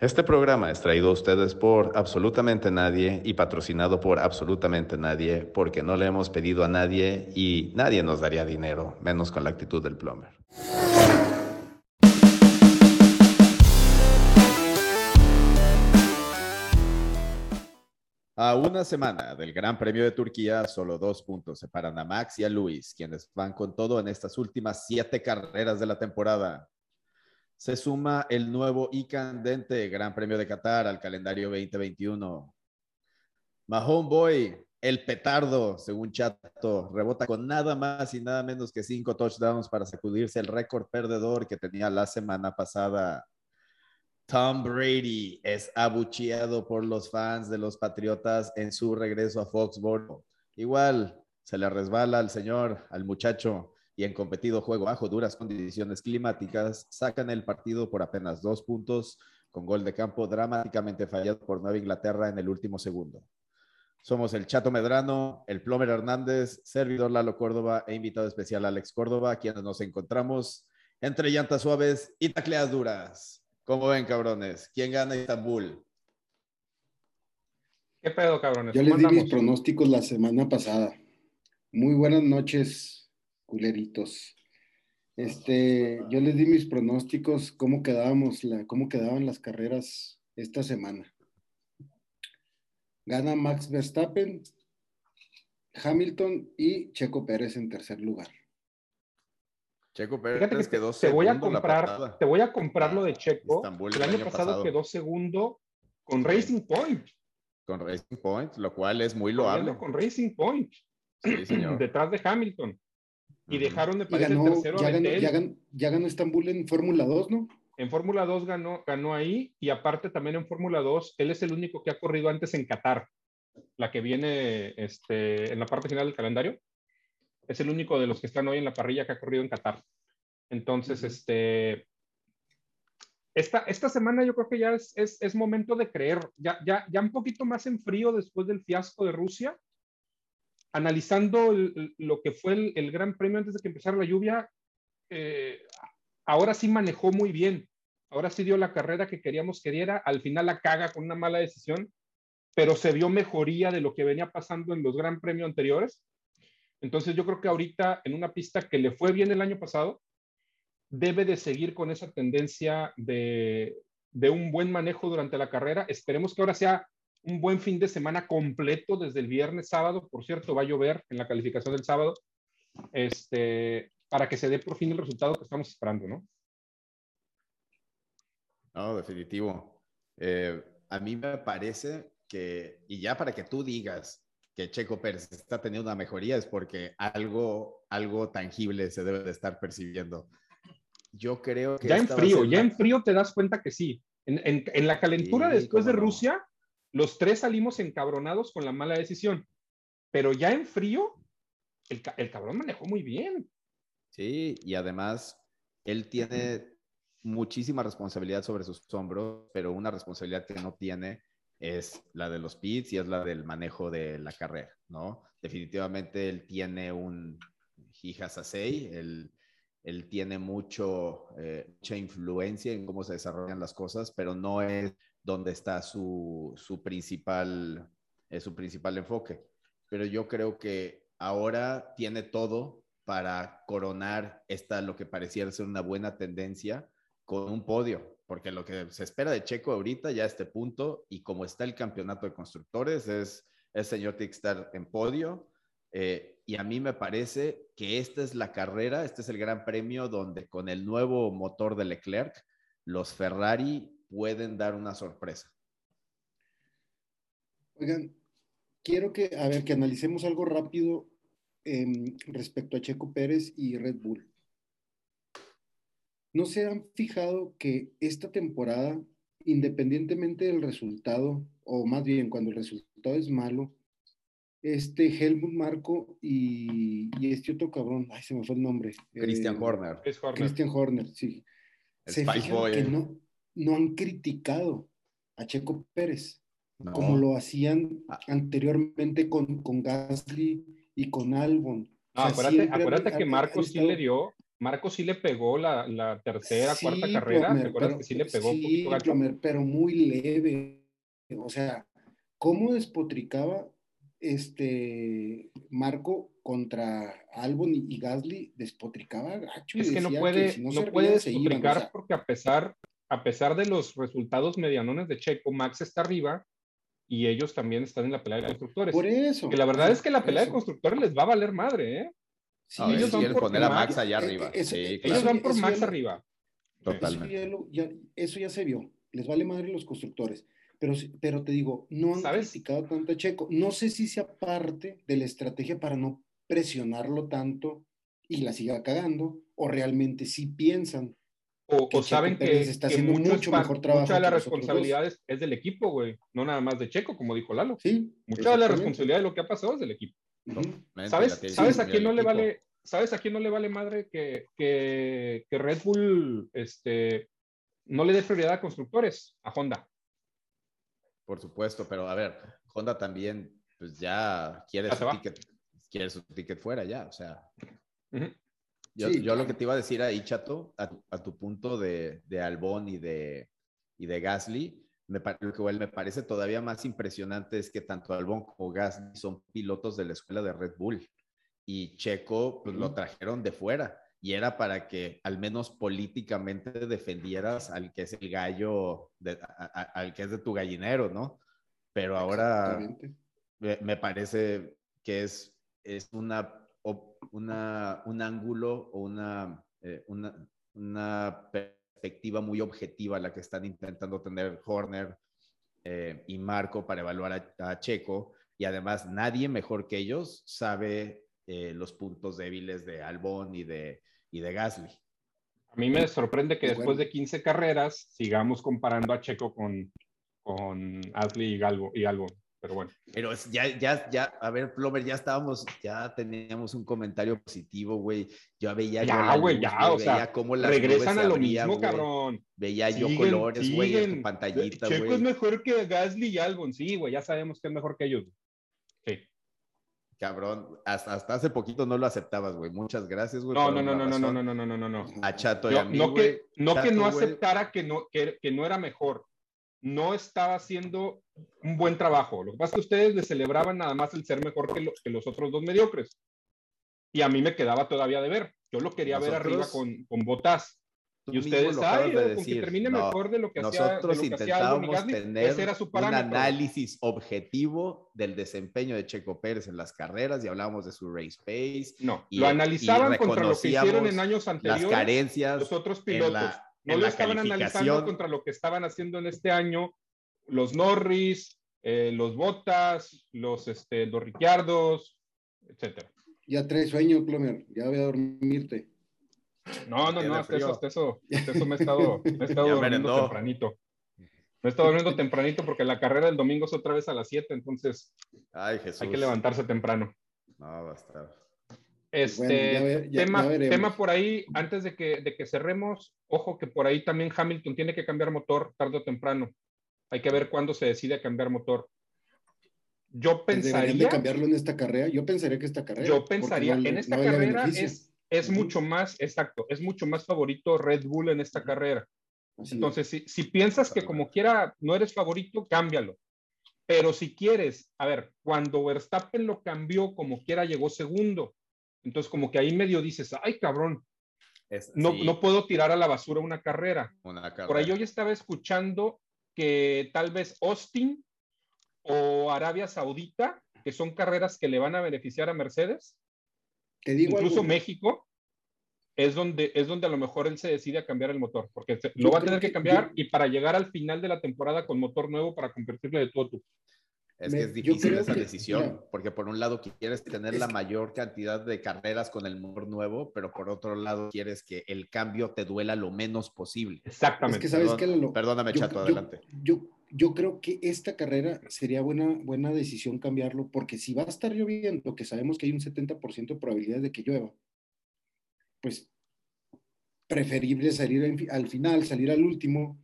Este programa es traído a ustedes por absolutamente nadie y patrocinado por absolutamente nadie porque no le hemos pedido a nadie y nadie nos daría dinero, menos con la actitud del plumber. A una semana del Gran Premio de Turquía, solo dos puntos separan a Max y a Luis, quienes van con todo en estas últimas siete carreras de la temporada. Se suma el nuevo y candente Gran Premio de Qatar al calendario 2021. Mahone Boy, el petardo, según Chato, rebota con nada más y nada menos que cinco touchdowns para sacudirse el récord perdedor que tenía la semana pasada. Tom Brady es abucheado por los fans de los Patriotas en su regreso a Foxborough. Igual se le resbala al señor, al muchacho, y en competido juego bajo duras condiciones climáticas, sacan el partido por apenas dos puntos, con gol de campo dramáticamente fallado por Nueva Inglaterra en el último segundo. Somos el Chato Medrano, el Plomer Hernández, servidor Lalo Córdoba e invitado especial Alex Córdoba, quienes nos encontramos entre llantas suaves y tacleas duras. ¿Cómo ven, cabrones? ¿Quién gana Estambul? ¿Qué pedo, cabrones? Yo les di mis pronósticos la semana pasada. Muy buenas noches, culeritos. Este, yo les di mis pronósticos, cómo quedábamos, la, cómo quedaban las carreras esta semana. Gana Max Verstappen, Hamilton y Checo Pérez en tercer lugar. Checo Pérez quedó te voy a comprar, te voy a comprar lo de Checo. el, año, pasado, quedó segundo con Racing Point. Con Racing Point, lo cual es muy loable. Con Racing Point. Sí, señor. Detrás de Hamilton. Y dejaron de parecer el tercero ya ganó, ya, ganó, ya ganó, Estambul en Fórmula 2, ¿no? En Fórmula 2 ganó, ganó ahí y aparte también en Fórmula 2, él es el único que ha corrido antes en Qatar, la que viene este, en la parte final del calendario. Es el único de los que están hoy en la parrilla que ha corrido en Qatar. Entonces, este, esta, esta semana yo creo que ya es, es, momento de creer, ya, ya, ya un poquito más en frío después del fiasco de Rusia, analizando lo que fue el, Gran Premio antes de que empezara la lluvia, eh, ahora sí manejó muy bien, ahora sí dio la carrera que queríamos que diera, al final la caga con una mala decisión, pero se vio mejoría de lo que venía pasando en los Gran Premios anteriores. Entonces yo creo que ahorita en una pista que le fue bien el año pasado, debe de seguir con esa tendencia de, un buen manejo durante la carrera. Esperemos que ahora sea un buen fin de semana completo desde el viernes, sábado. Por cierto, va a llover en la calificación del sábado, este, para que se dé por fin el resultado que estamos esperando, ¿no? No, definitivo. Eh, a mí me parece que, y ya para que tú digas, que Checo Pérez está teniendo una mejoría es porque algo, algo tangible se debe de estar percibiendo. Yo creo que... Ya en frío, ya en frío te das cuenta que sí. En, en, la calentura después de Rusia, los tres salimos encabronados con la mala decisión. Pero ya en frío, el, el cabrón manejó muy bien. Sí, y además él tiene muchísima responsabilidad sobre sus hombros, pero una responsabilidad que no tiene es la de los pits y es la del manejo de la carrera, ¿no? Definitivamente él tiene un hijas a él, él tiene mucho, eh, mucha influencia en cómo se desarrollan las cosas, pero no es donde está su, su principal, eh, su principal enfoque. Pero yo creo que ahora tiene todo para coronar esta, lo que pareciera ser una buena tendencia con un podio, porque lo que se espera de Checo ahorita ya a este punto y como está el campeonato de constructores es el señor estar en podio eh, y a mí me parece que esta es la carrera, este es el gran premio donde con el nuevo motor de Leclerc los Ferrari pueden dar una sorpresa. Oigan, quiero que, a ver, que analicemos algo rápido respecto a Checo Pérez y Red Bull. ¿No se han fijado que esta temporada, independientemente del resultado, o más bien cuando el resultado es malo, este Helmut Marco y, este otro cabrón, ay, se me fue el nombre. Christian eh, Horner. Christian Horner, sí. se fijan que no, no han criticado a Checo Pérez, como lo hacían ah. anteriormente con, con Gasly y con Albon. acuérdate, que Marco sí le dio Marco sí le pegó la, la tercera, cuarta carrera, ¿te acuerdas que sí le pegó un poquito gacho? pero muy leve. O sea, ¿cómo despotricaba este Marco contra Albon y Gasly? Despotricaba gacho. Es que no puede, si no, no puede despotricar o sea, porque a pesar, a pesar de los resultados medianones de Checo, Max está arriba y ellos también están en la pelea de constructores. Por eso. Que la verdad es que la pelea de constructores les va a valer madre, ¿eh? Sí, no, ellos van por poner a Max allá eh, arriba. Eso, sí, Ellos claro. van por Eso Max ya- arriba. Totalmente. Eso ya, lo- ya- eso ya se vio. Les vale madre los constructores. Pero, pero te digo, no han ¿Sabes? criticado tanto a Checo. No sé si sea parte de la estrategia para no presionarlo tanto y la siga cagando, o realmente sí piensan. O, que o saben que, Pérez está que haciendo mucho, mucho es pa- mejor trabajo mucha de la que los otros dos. responsabilidad es, es del equipo, güey. No nada más de Checo, como dijo Lalo. Sí. Mucha de la responsabilidad de lo que ha pasado es del equipo. ¿Sabes, tiene ¿sabes que a quién no le equipo. vale? ¿Sabes a quién no le vale madre que, que, que Red Bull este, no le dé prioridad a constructores? A Honda. Por supuesto, pero a ver, Honda también, pues ya quiere Ya su ticket, quiere su ticket fuera ya, o sea. Ujú. Yo, Sí, yo claro. lo que te iba a decir ahí, Chato, a, tu- a tu punto de, de Albón y de, y de Gasly, me, lo que me parece todavía más impresionante es que tanto Albón como Gasly son pilotos de la escuela de Red Bull y Checo pues, lo trajeron de fuera y era para que al menos políticamente defendieras al que es el gallo, de- a- a- al que es de tu gallinero, ¿no? Pero ahora me, me parece que es, es una, una, un ángulo o una, eh, una, una perspectiva muy objetiva la que están intentando tener Horner eh, y Marco para evaluar a, a Checo. Y además nadie mejor que ellos sabe eh, los puntos débiles de Albón y de, y de Gasly. A mí me sorprende que De después de 15 carreras sigamos comparando a Checo con, con Ashley y, Galvo, y Albon. Pero bueno, Pero es- ya, ya, ya, a ver, Plover, ya estábamos, ya teníamos un comentario positivo, güey. Yo veía Ya, güey, ya, o veía sea, cómo las regresan a lo mismo, güey. cabrón. Veía yo colores, güey, en siguen. tu pantallita, Checo es güey. mejor que Gasly y Albon. Sí, güey, ya sabemos que es mejor que ellos. Sí. Cabrón, hasta, hasta hace poquito no lo aceptabas, güey. Muchas gracias, güey. No, no, no, no, no, no, no, no, no, no, no. A Chato y No, a mí, no güey. que, no, que Chato, no güey, aceptara que no, que, que no era mejor. No estaba haciendo un buen trabajo. Lo que pasa es que ustedes le celebraban nada más el ser mejor que, lo- que los otros dos mediocres. Y a mí me quedaba todavía de ver. Yo lo quería ver arriba con, con botas. Y ustedes, ay, de con que termine No, mejor de lo que hacía, Nosotros hacía y intentábamos Gasly, tener ese era su un análisis objetivo del desempeño de Checo Pérez en las carreras y hablábamos de su race pace, No, y- lo y analizaban contra lo que hicieron en años las anteriores carencias los otros en pilotos. la, no en lo la estaban analizando contra lo que estaban haciendo en este año los Norris, eh, los Bottas, los, este, los Ricciardos, etcétera. Ya traes sueño, Plomer. Ya voy a dormirte. No, no, no, hasta eso, hasta eso, hasta eso me he estado, me he estado durmiendo merendó. tempranito. Me he estado durmiendo tempranito porque la carrera del domingo es otra vez a las 7, entonces Ay, Jesús. hay que levantarse temprano. No, va a estar. Este Bueno, ya ve- ya- tema, ya tema por ahí, antes de que, de que cerremos, ojo que por ahí también Hamilton tiene que cambiar motor tarde o temprano. Hay que ver cuándo se decide cambiar motor. Yo Deberían de pensaría, cambiarlo en esta carrera. Yo pensaría que esta carrera. yo pensaría, no en esta no carrera es, es mucho más, exacto, es mucho más favorito Red Bull en esta carrera. Así es. Entonces, si, si piensas que como quiera no eres favorito, cámbialo. Pero si quieres, a ver, cuando Verstappen lo cambió, como quiera llegó segundo. Entonces, como que ahí medio dices, ay, cabrón, Es- no, sí, no puedo tirar a la basura una carrera. una Por ahí ya estaba escuchando que tal vez Austin o Arabia Saudita, que son carreras que le van a beneficiar a Mercedes, Te digo incluso algo, México, es donde, es donde a lo mejor él se decide a cambiar el motor, porque se- lo va a tener que que- cambiar yo- y para llegar al final de la temporada con motor nuevo para convertirle de todo. Es Me- que es difícil esa que- decisión, mira, porque por un lado quieres tener es la que- mayor cantidad de carreras con el motor nuevo, pero por otro lado quieres que el cambio te duela lo menos posible. es Exactamente. que sabes Perdón- que Lalo? Perdóname, yo, Chato, yo- adelante. Yo, yo creo que esta carrera sería buena, buena decisión cambiarlo, porque si va a estar lloviendo, que sabemos que hay un 70% de probabilidades de que llueva, pues preferible salir al final, salir al último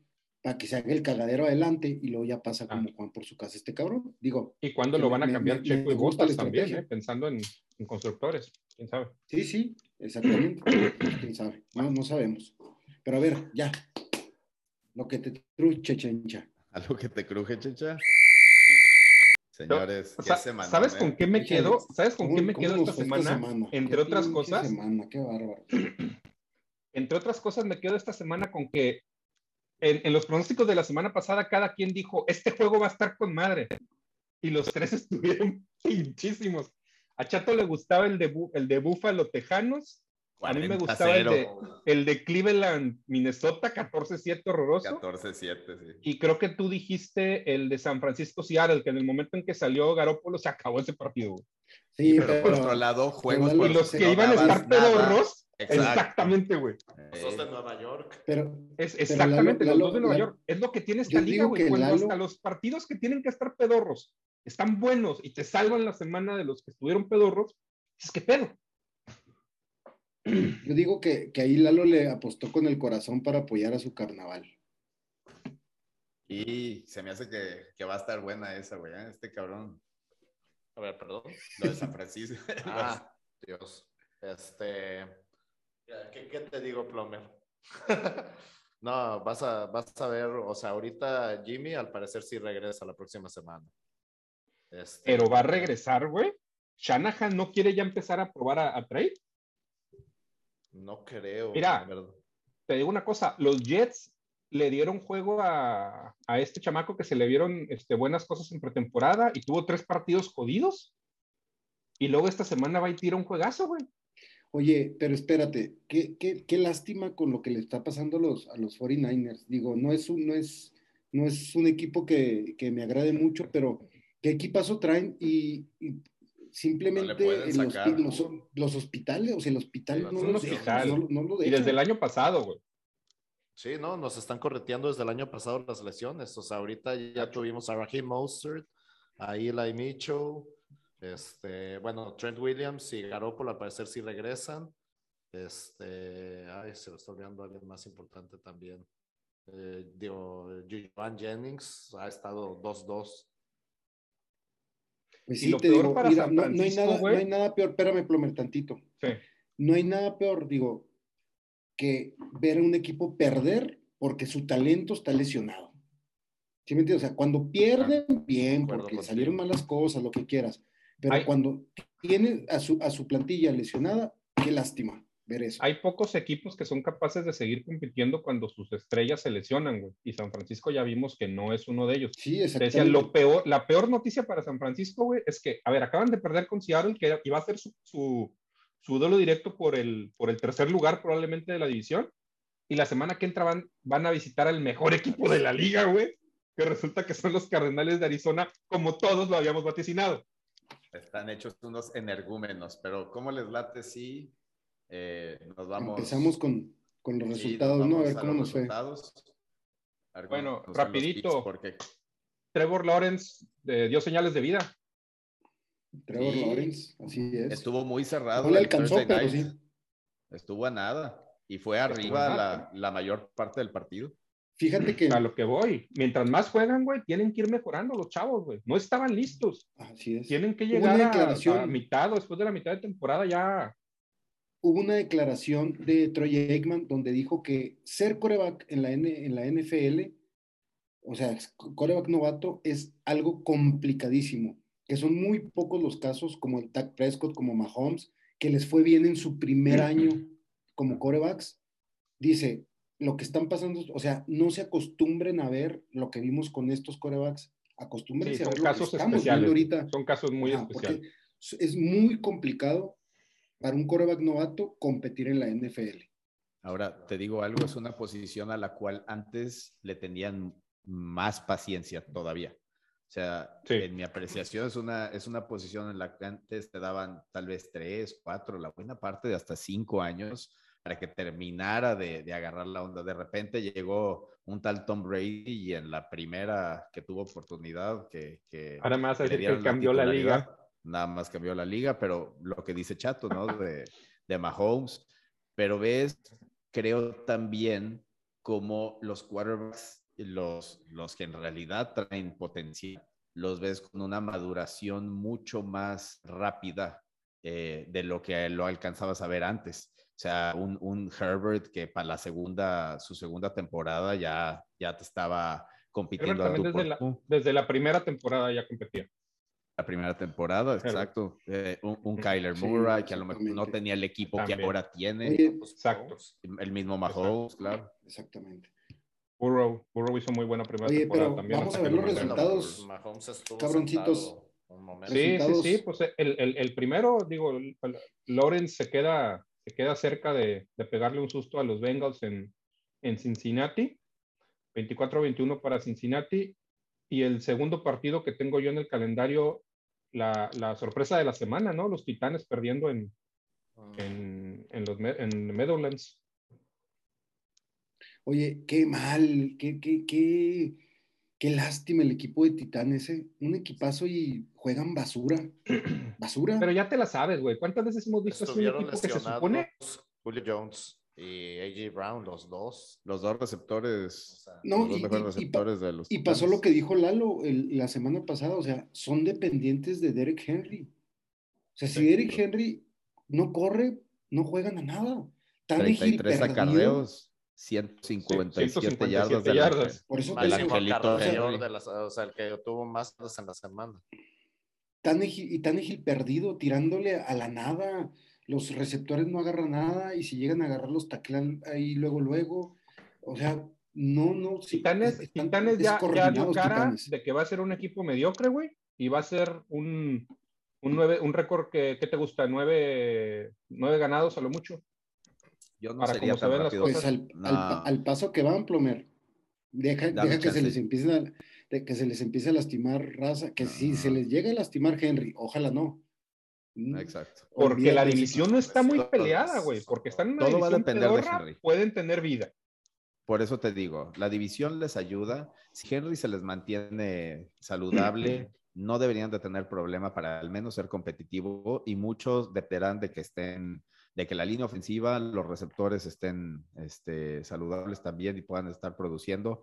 para que se haga el cagadero adelante y luego ya pasa Ah. como Juan por su casa este cabrón. Digo, ¿Y cuándo lo van a me- cambiar me- Checo me Bottas también, estrategia. eh? pensando en, en constructores? ¿Quién sabe? sí, sí, exactamente. Quién sabe, no, no sabemos. Pero a ver, ya. Lo que te truche, chencha. ¿Algo que te cruje, Checha? Señores, qué Sa- semana. ¿Sabes ¿eh? con qué me quedo? ¿Sabes con ¿Cómo- qué me quedo esta semana? Entre otras cosas, semana, qué bárbaro. entre otras cosas, me quedo esta semana con que en, en los pronósticos de la semana pasada, cada quien dijo, este juego va a estar con madre. Y los tres estuvieron pinchísimos. A Chato le gustaba el de, Bu- el de Búfalo Tejanos, a mí me gustaba el de, 40-0, el de Cleveland, Minnesota, 14-7 horroroso. 14-7, sí. Y creo que tú dijiste el de San Francisco Seattle, que en el momento en que salió Garópolo se acabó ese partido. Sí, pero, por otro lado, juegos pero por Y los que que no iban a estar nada. pedorros, Exacto. exactamente, güey. Eh, Sos de Nueva York. pero Es Pero exactamente Lalo- los dos de Nueva Lalo- York. Es lo que tiene esta liga, güey. Cuando Lalo- hasta los partidos que tienen que estar pedorros están buenos y te salvan la semana de los que estuvieron pedorros, es que pedo. yo digo que, que ahí Lalo le apostó con el corazón para apoyar a su carnaval. Y se me hace que, que va a estar buena esa, güey. ¿eh? Este cabrón, A ver, perdón. lo de San Francisco. Ah, Dios. Este. ¿Qué, qué te digo, Plomer? no, vas a, vas a ver, o sea, ahorita Jimmy al parecer sí regresa la próxima semana. Este, Pero va a regresar, güey. Shanahan no quiere ya empezar a probar a, a trade. No creo. Mira. Te digo una cosa, los Jets le dieron juego a, a este chamaco que se le vieron este, buenas cosas en pretemporada y tuvo tres partidos jodidos. Y luego esta semana va y tira un juegazo, güey. Oye, pero espérate, qué, qué, qué lástima con lo que le está pasando a los, a los 49ers. Digo, no es un, no es, no es un equipo que, que me agrade mucho, pero qué equipazo traen y, y simplemente en los, sacar. los, los hospitales, o sea, el hospital no, lo hospital. dejan, no, no lo Y desde el año pasado, güey. Sí, no, nos están correteando desde el año pasado las lesiones. O sea, ahorita ya tuvimos a Raheem Mostert, a Eli Mitchell, este, bueno, Trent Williams y Garoppolo al parecer sí regresan. Este, ay, se lo está olvidando alguien más importante también. Eh, digo, Joan Jennings ha estado 2-2. Pues Y sí, lo te peor digo, para mira, San no, no hay nada, no hay nada peor, espérame, Plomer, tantito. Sí. No hay nada peor, digo, que ver a un equipo perder porque su talento está lesionado. ¿Sí me entiendes? O sea, cuando pierden, bien, porque salieron malas cosas, lo que quieras. Pero Hay- cuando tiene a su, a su plantilla lesionada, qué lástima ver eso. Hay pocos equipos que son capaces de seguir compitiendo cuando sus estrellas se lesionan, güey. Y San Francisco ya vimos que no es uno de ellos. Sí, Te decía, exactamente. lo peor, la peor noticia para San Francisco, güey, es que, a ver, acaban de perder con Seattle, que iba a ser su, su, su duelo directo por el, por el tercer lugar probablemente de la división. Y la semana que entra van, van a visitar al mejor equipo de la liga, güey. Que resulta que son los Cardenales de Arizona, como todos lo habíamos vaticinado. Están hechos unos energúmenos, pero ¿cómo les late si eh, nos vamos? Empezamos con, con los sí, resultados, ¿no? A ver cómo nos fue. ver Bueno, nos rapidito. Porque Trevor Lawrence eh, dio señales de vida. Trevor Sí. Lawrence, así es. estuvo muy cerrado. no le el alcanzó, pero sí. Estuvo a nada. Y fue arriba la, la mayor parte del partido. Fíjate que. A lo que voy. Mientras más juegan, güey, tienen que ir mejorando los chavos, güey. No estaban listos. Así es. Tienen que llegar a- a, mitad o después de la mitad de temporada ya. hubo una declaración de Troy Aikman donde dijo que ser coreback en la, N- en la NFL, o sea, coreback novato, es algo complicadísimo, que son muy pocos los casos, como el Dak Prescott, como Mahomes, que les fue bien en su primer año como corebacks. Dice, lo que están pasando, o sea, no se acostumbren a ver lo que vimos con estos corebacks, acostúmbrense Sí, a son ver lo que casos estamos especiales. viendo ahorita. Son casos muy porque especiales. es muy complicado para un coreback novato competir en la NFL. Ahora, te digo algo, es una posición a la cual antes le tenían más paciencia todavía. O sea, Sí. en mi apreciación es una, es una posición en la que antes te daban tal vez tres, cuatro, la buena parte de hasta cinco años para que terminara de, de agarrar la onda. De repente llegó un tal Tom Brady y en la primera que tuvo oportunidad que, que, Ahora más que cambió la liga. Nada más cambió la liga, pero lo que dice Chato, ¿no? De, de Mahomes. Pero ves, creo también como los quarterbacks los, los que en realidad traen potencial, los ves con una maduración mucho más rápida eh, de lo que lo alcanzabas a ver antes. O sea, un, un, Herbert que para la segunda, su segunda temporada ya, ya te estaba compitiendo. desde, la, desde la primera temporada ya competía la primera temporada, exacto. Eh, un, Kyler Murray que a lo mejor no tenía el equipo que ahora tiene. exacto. El mismo Mahomes, claro. Exactamente. Burrow, Burrow hizo muy buena primera temporada también. Vamos a ver los resultados. cabroncitos. Sí, sí, sí, pues el, el, el, primero, digo, Lawrence se queda, se queda cerca de, de, pegarle un susto a los Bengals en, en Cincinnati. 24-21 para Cincinnati y el segundo partido que tengo yo en el calendario, la, la sorpresa de la semana, ¿no? Los Titanes perdiendo en, ah. en, en, los, en Meadowlands. Oye, qué mal, qué, qué, qué, qué lástima el equipo de Titanes, ¿eh? Un equipazo y juegan basura. Basura. Pero ya te la sabes, güey. ¿Cuántas veces hemos visto así un equipo que se supone? Julio Jones y AJ Brown, los dos. Los dos receptores. no, los y, mejores receptores de los. Y pasó lo que dijo Lalo la semana pasada, o sea, son dependientes de Derek Henry. O sea, si Derek Henry no corre, no juegan a nada. 33 acarreos, 157, yardas, de yardas. Por eso te digo, de las, o sea, el que tuvo más en la semana. Tannehill, y Tannehill perdido, tirándole a la nada los receptores no agarran nada y si llegan a agarrar los taclan ahí luego, luego. O sea, no, no. Titanes, Titanes ya, ya dio cara de que va a ser un equipo mediocre, güey, y va a ser un, un, nueve, un récord que, te gusta, nueve, nueve ganados a lo mucho. Yo no Para sería tan rápido. Pues al, al, paso que van, Plomer, deja, deja que se les empiece a, de que se les empiece a lastimar raza, que si se les llega a lastimar Henry, ojalá no, Mm. Exacto. Porque la división no está muy peleada, güey. Porque están en una Todo va a depender de Henry. Pueden tener vida. Por eso te digo, la división les ayuda. Si Henry se les mantiene saludable, no deberían de tener problema para al menos ser competitivo y muchos dependerán de que estén, de que la línea ofensiva, los receptores estén este, saludables también y puedan estar produciendo.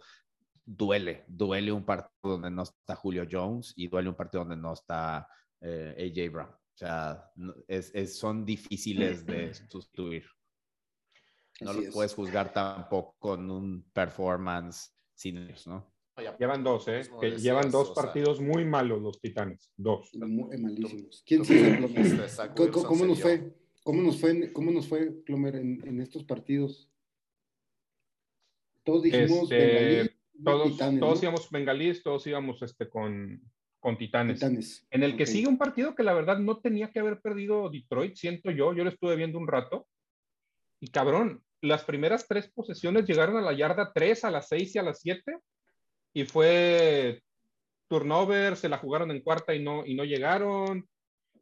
Duele, duele un partido donde no está Julio Jones y duele un partido donde no está eh, AJ Brown. O sea, es, son difíciles de sustituir. No lo puedes juzgar tampoco con un performance sin ellos, ¿no? Llevan dos, ¿eh? Que llevan dos partidos muy malos los Titanes. Dos. Muy malísimos. ¿Quién se ¿Cómo, ¿Cómo, nos fue? ¿Cómo nos fue, cómo nos fue Plomer, en, en estos partidos? Todos dijimos este, todos, todos íbamos bengalíes, todos íbamos este, con, con Titanes. En el que sigue un partido que la verdad no tenía que haber perdido Detroit, siento yo. Yo lo estuve viendo un rato. Y cabrón, las primeras tres posesiones llegaron a la yarda 3, a las 6 y a las 7. Y fue turnover, se la jugaron en cuarta y no, y no llegaron.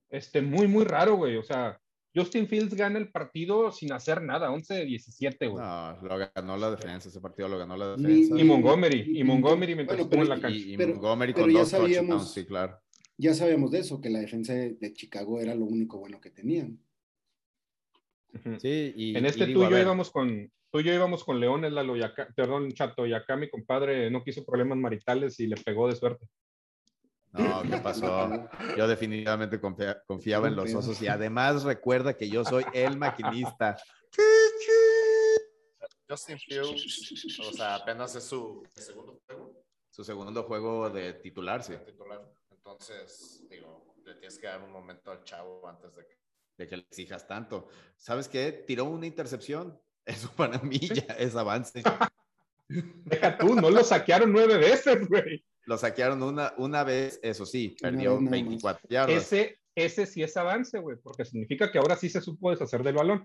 Este, muy, muy raro, güey. O sea, Justin Fields gana el partido sin hacer nada, 11 de 17, güey. No, lo ganó la defensa, ese partido lo ganó la defensa. Y, Montgomery, y, Montgomery mientras estuvo en la cancha. Y, Montgomery con dos touchdowns, sí, claro. Ya sabíamos de eso, que la defensa de, Chicago era lo único bueno que tenían. Sí, y en este tú y yo íbamos con, tú y yo íbamos con Leones, Lalo, y acá, perdón, Chato, y acá mi compadre no quiso problemas maritales y le pegó de suerte. No, ¿qué pasó? Yo definitivamente confiaba en los osos y además recuerda que yo soy el maquinista. Justin Fields, o sea, apenas es su segundo juego. Su segundo juego de titular, sí. titular. Entonces, digo, le tienes que dar un momento al chavo antes de que, de que le exijas tanto. ¿Sabes qué? Tiró una intercepción. Eso para mí ya es avance. Deja tú, no lo saquearon nueve veces, güey. Lo saquearon una, una vez, eso sí, perdió 24 yardas. Ese, ese sí es avance, güey, porque significa que ahora sí se supo deshacer del balón.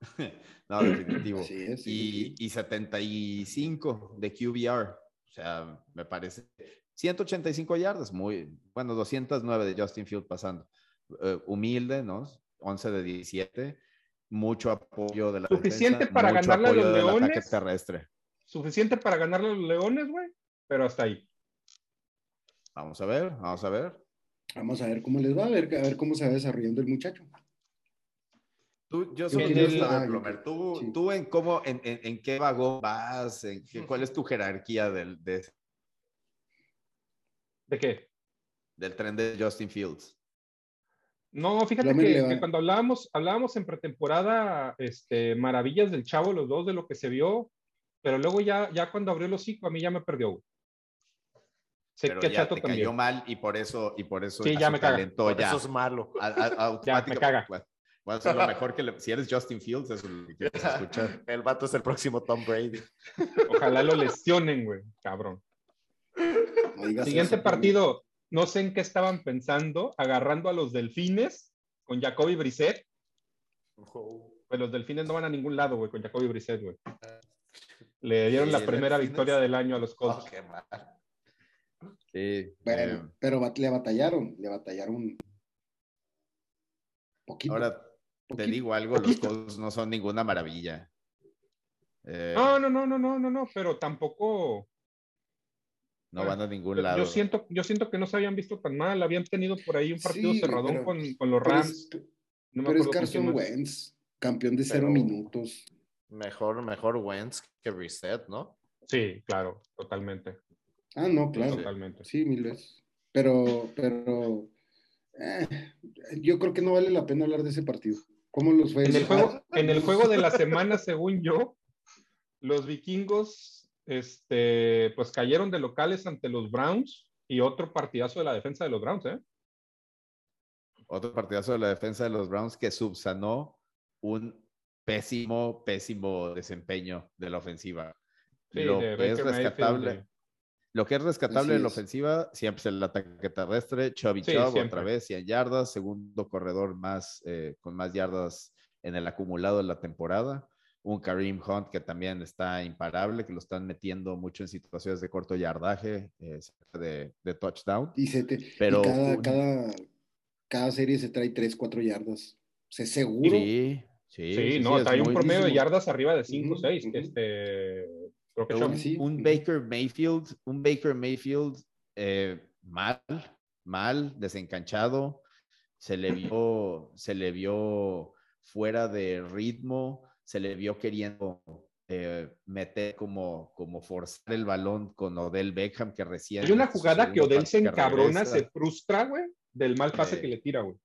no, definitivo. y, y 75 de QBR. O sea, me parece 185 yardas, muy bueno, 209 de Justin Field pasando. Eh, humilde, ¿no? 11 de 17, mucho apoyo de la Suficiente para ganarle a los Leones. terrestre. Suficiente para ganarle a los Leones, güey, pero hasta ahí. Vamos a ver, vamos a ver. Vamos a ver cómo les va, a ver, a ver cómo se va desarrollando el muchacho. Tú, yo solo quiero el- saber, Plomer, tú, sí. tú en cómo, en, en, en qué vagón vas, en qué- cuál es tu jerarquía del, de- ¿De qué? del tren de Justin Fields. No, fíjate que cuando hablábamos, hablábamos en pretemporada, este, maravillas del chavo, los dos de lo que se vio, pero luego ya, ya cuando abrió el hocico, a mí ya me perdió. Sé Pero que ya chato te también. cayó mal y por eso, y por eso Sí, ya me Por ya. eso es malo. a- a- automáticamente- caga. Bueno, bueno, eso es lo mejor que le- si eres Justin Fields, eso es lo que quieres escuchar. El vato es el próximo Tom Brady. Ojalá lo lesionen, güey, cabrón. No Siguiente eso, partido, no sé en qué estaban pensando, agarrando a los delfines con Jacoby Brissett. Pues los delfines no van a ningún lado, güey, con Jacoby Brissett, güey. Le dieron Sí, la primera delfines. victoria del año a los Oh, Colts. qué mal. Sí, Bueno, eh, pero le batallaron, le batallaron. Poquito. ahora te digo algo, los Colts no son ninguna maravilla. Eh, No, no, no, no, no, no, no, pero tampoco. no van a ningún lado. yo siento, yo siento que no se habían visto tan mal. Habían tenido por ahí un partido Sí, cerradón pero- con, con los Pero Rams. es, No me pero es acuerdo con Carson. Wentz, campeón de cero Pero- minutos. Mejor, mejor Wentz que Reset, ¿no? Sí, claro, totalmente. Ah, no, claro. Totalmente. Sí, mil veces. Pero, pero eh, yo creo que no vale la pena hablar de ese partido. ¿Cómo los fue? En el, Ah, juego, en el juego de la semana, según yo, los vikingos este, pues cayeron de locales ante los Browns y otro partidazo de la defensa de los Browns, ¿eh? Otro partidazo de la defensa de los Browns que subsanó un pésimo, pésimo desempeño de la ofensiva. Sí, lo, de que es rescatable, lo que es rescatable Así en la ofensiva siempre es el ataque terrestre. Chubby Sí, Chubb otra vez 100 yardas, segundo corredor más eh, con más yardas en el acumulado de la temporada. Un Kareem Hunt que también está imparable, que lo están metiendo mucho en situaciones de corto yardaje, eh, de, de touchdown. Y, se te- y Pero cada, un- cada, cada serie se trae 3, 4 yardas. O sea, seguro. Sí, sí, Sí, sí, no, trae un promedio de yardas arriba de 5 o Ujú, 6. ujú. Este, creo que un, Sí. un Baker Mayfield, un Baker Mayfield eh, mal, mal, desencanchado, se le vio, se le vio fuera de ritmo, se le vio queriendo eh, meter como, como forzar el balón con Odell Beckham que recién. Hay una en jugada que Odell se encabrona, regresa. se frustra, güey, del mal pase Sí. que le tira, güey.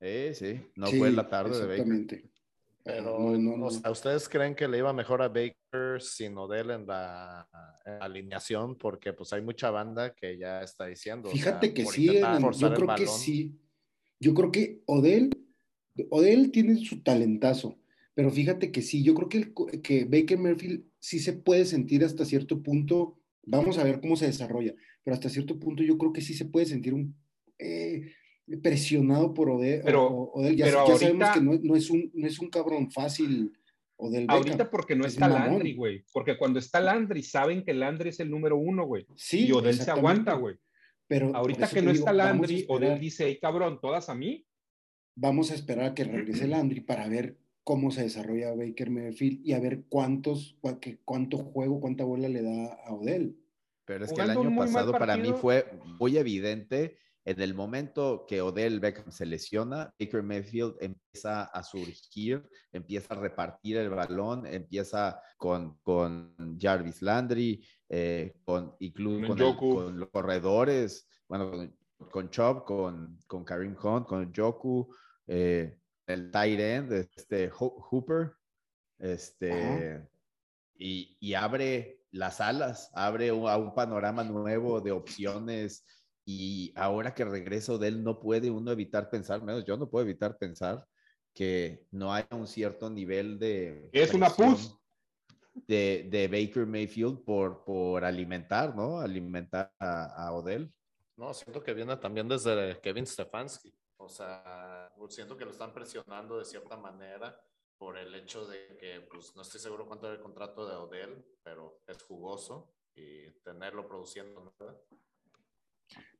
Eh, sí, no Sí, fue la tarde de Baker. Pero, No, no, no. o sea, ¿ustedes creen que le iba mejor a Baker sin Odell en la, en la alineación? Porque pues hay mucha banda que ya está diciendo. o sea, Fíjate que sí, yo creo que sí. Yo creo que Odell, Odell tiene su talentazo, pero fíjate que sí, yo creo que, el que Baker Mayfield sí se puede sentir hasta cierto punto, vamos a ver cómo se desarrolla, pero hasta cierto punto yo creo que sí se puede sentir un, eh, presionado por Odell. Pero- o- Odell. Ya, pero ya sabemos ahorita- que no, no es un, no es un cabrón fácil Odell Beckham. Ahorita porque no es está mamón. Landry, güey. Porque cuando está Landry, saben que Landry es el número uno, güey. Sí, Y Odell se aguanta, güey. Pero Ahorita que no digo, está Landry. Odell dice, hey, cabrón, todas a mí. vamos a esperar a que regrese Landry para ver cómo se desarrolla Baker Mayfield y a ver cuántos, cuánto juego, cuánta bola le da a Odell. Pero es que el año pasado para mí fue muy evidente en el momento que Odell Beckham se lesiona, Baker Mayfield empieza a surgir, empieza a repartir el balón, empieza con, con Jarvis Landry, eh, con incluso Con con, el- Njoku. con los corredores, bueno, con, con Chubb, con, con Karim Hunt, con Joku, eh, el tight end, este Ho- Hooper, este, y, y abre las alas, abre un- a un panorama nuevo de opciones. Y ahora que regreso de él, no puede uno evitar pensar, menos yo no puedo evitar pensar que no haya un cierto nivel de. Es una pus. De, de Baker Mayfield por, por alimentar, ¿no? Alimentar a, a Odell. No, siento que viene también desde Kevin Stefanski. O sea, siento que lo están presionando de cierta manera por el hecho de que, pues, no estoy seguro cuánto era el contrato de Odell, pero es jugoso y tenerlo produciendo nada.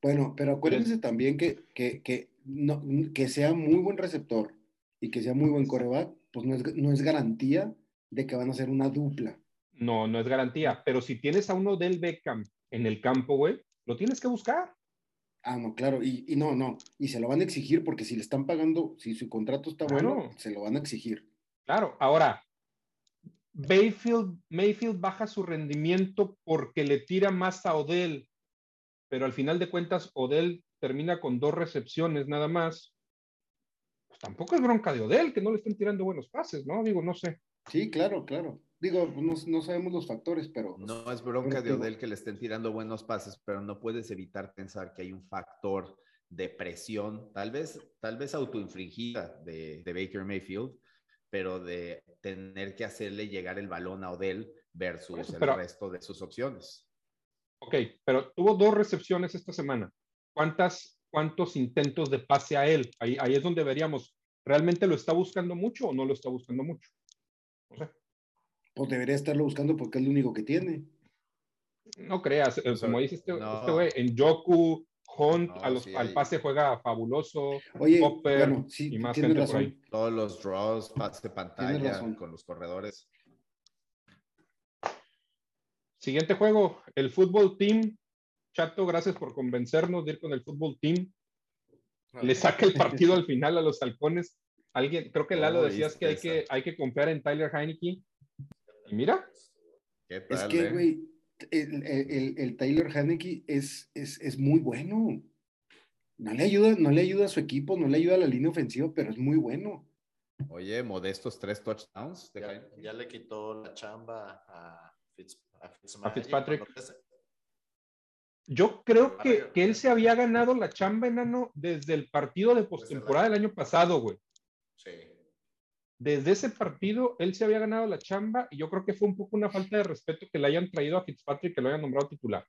Bueno, pero acuérdense también que, que, que, no, que sea muy buen receptor y que sea muy buen coreback, pues no es, no es garantía de que van a ser una dupla. No, no es garantía. Pero si tienes a uno del Beckham en el campo, güey, lo tienes que buscar. Ah, no, claro, y, y no, no, y se lo van a exigir porque si le están pagando, si su contrato está bueno, se lo van a exigir. Claro, ahora, Mayfield, Mayfield baja su rendimiento porque le tira más a Odell, pero al final de cuentas Odell termina con dos recepciones nada más. Pues tampoco es bronca de Odell, que no le estén tirando buenos pases, ¿no? Digo, no sé. Sí, claro, claro. Digo, no, no sabemos los factores, pero No es bronca de Odell que le estén tirando buenos pases, pero no puedes evitar pensar que hay un factor de presión, tal vez, tal vez autoinfringida de, de Baker Mayfield, pero de tener que hacerle llegar el balón a Odell versus eso, el resto de sus opciones. Ok, pero tuvo dos recepciones esta semana. ¿Cuántas, ¿Cuántos intentos de pase a él? Ahí, ahí es donde veríamos, ¿realmente lo está buscando mucho o no lo está buscando mucho? No sé. pues debería estarlo buscando porque es lo único que tiene. No creas, eh, como dice este no. este güey, en Yoku, Hunt, No, a los- sí al pase juega fabuloso. Oye, Popper bueno, sí, y más gente por razón. ahí. Todos los draws, pase pantalla con los corredores. Siguiente juego, el fútbol team. Chato, gracias por convencernos de ir con el fútbol team. Le saca el partido al final a los halcones. Alguien, creo que Lalo No, decías que hay, que hay que confiar en Tyler Heineke. Y mira, ¿Qué Es que, eh? güey, el, el, el- el Tyler Haneke es, es, es muy bueno. No le, ayuda, no le ayuda a su equipo, no le ayuda a la línea ofensiva, pero es muy bueno. Oye, modestos tres touchdowns. de Ya, ya le quitó la chamba a, Fitz, a Fitzmagic A Fitzpatrick. yo creo que, que él se había ganado la chamba enano desde el partido de postemporada del año pasado, güey. Sí. Desde ese partido, él se había ganado la chamba y yo creo que fue un poco una falta de respeto que le hayan traído a Fitzpatrick, que lo hayan nombrado titular,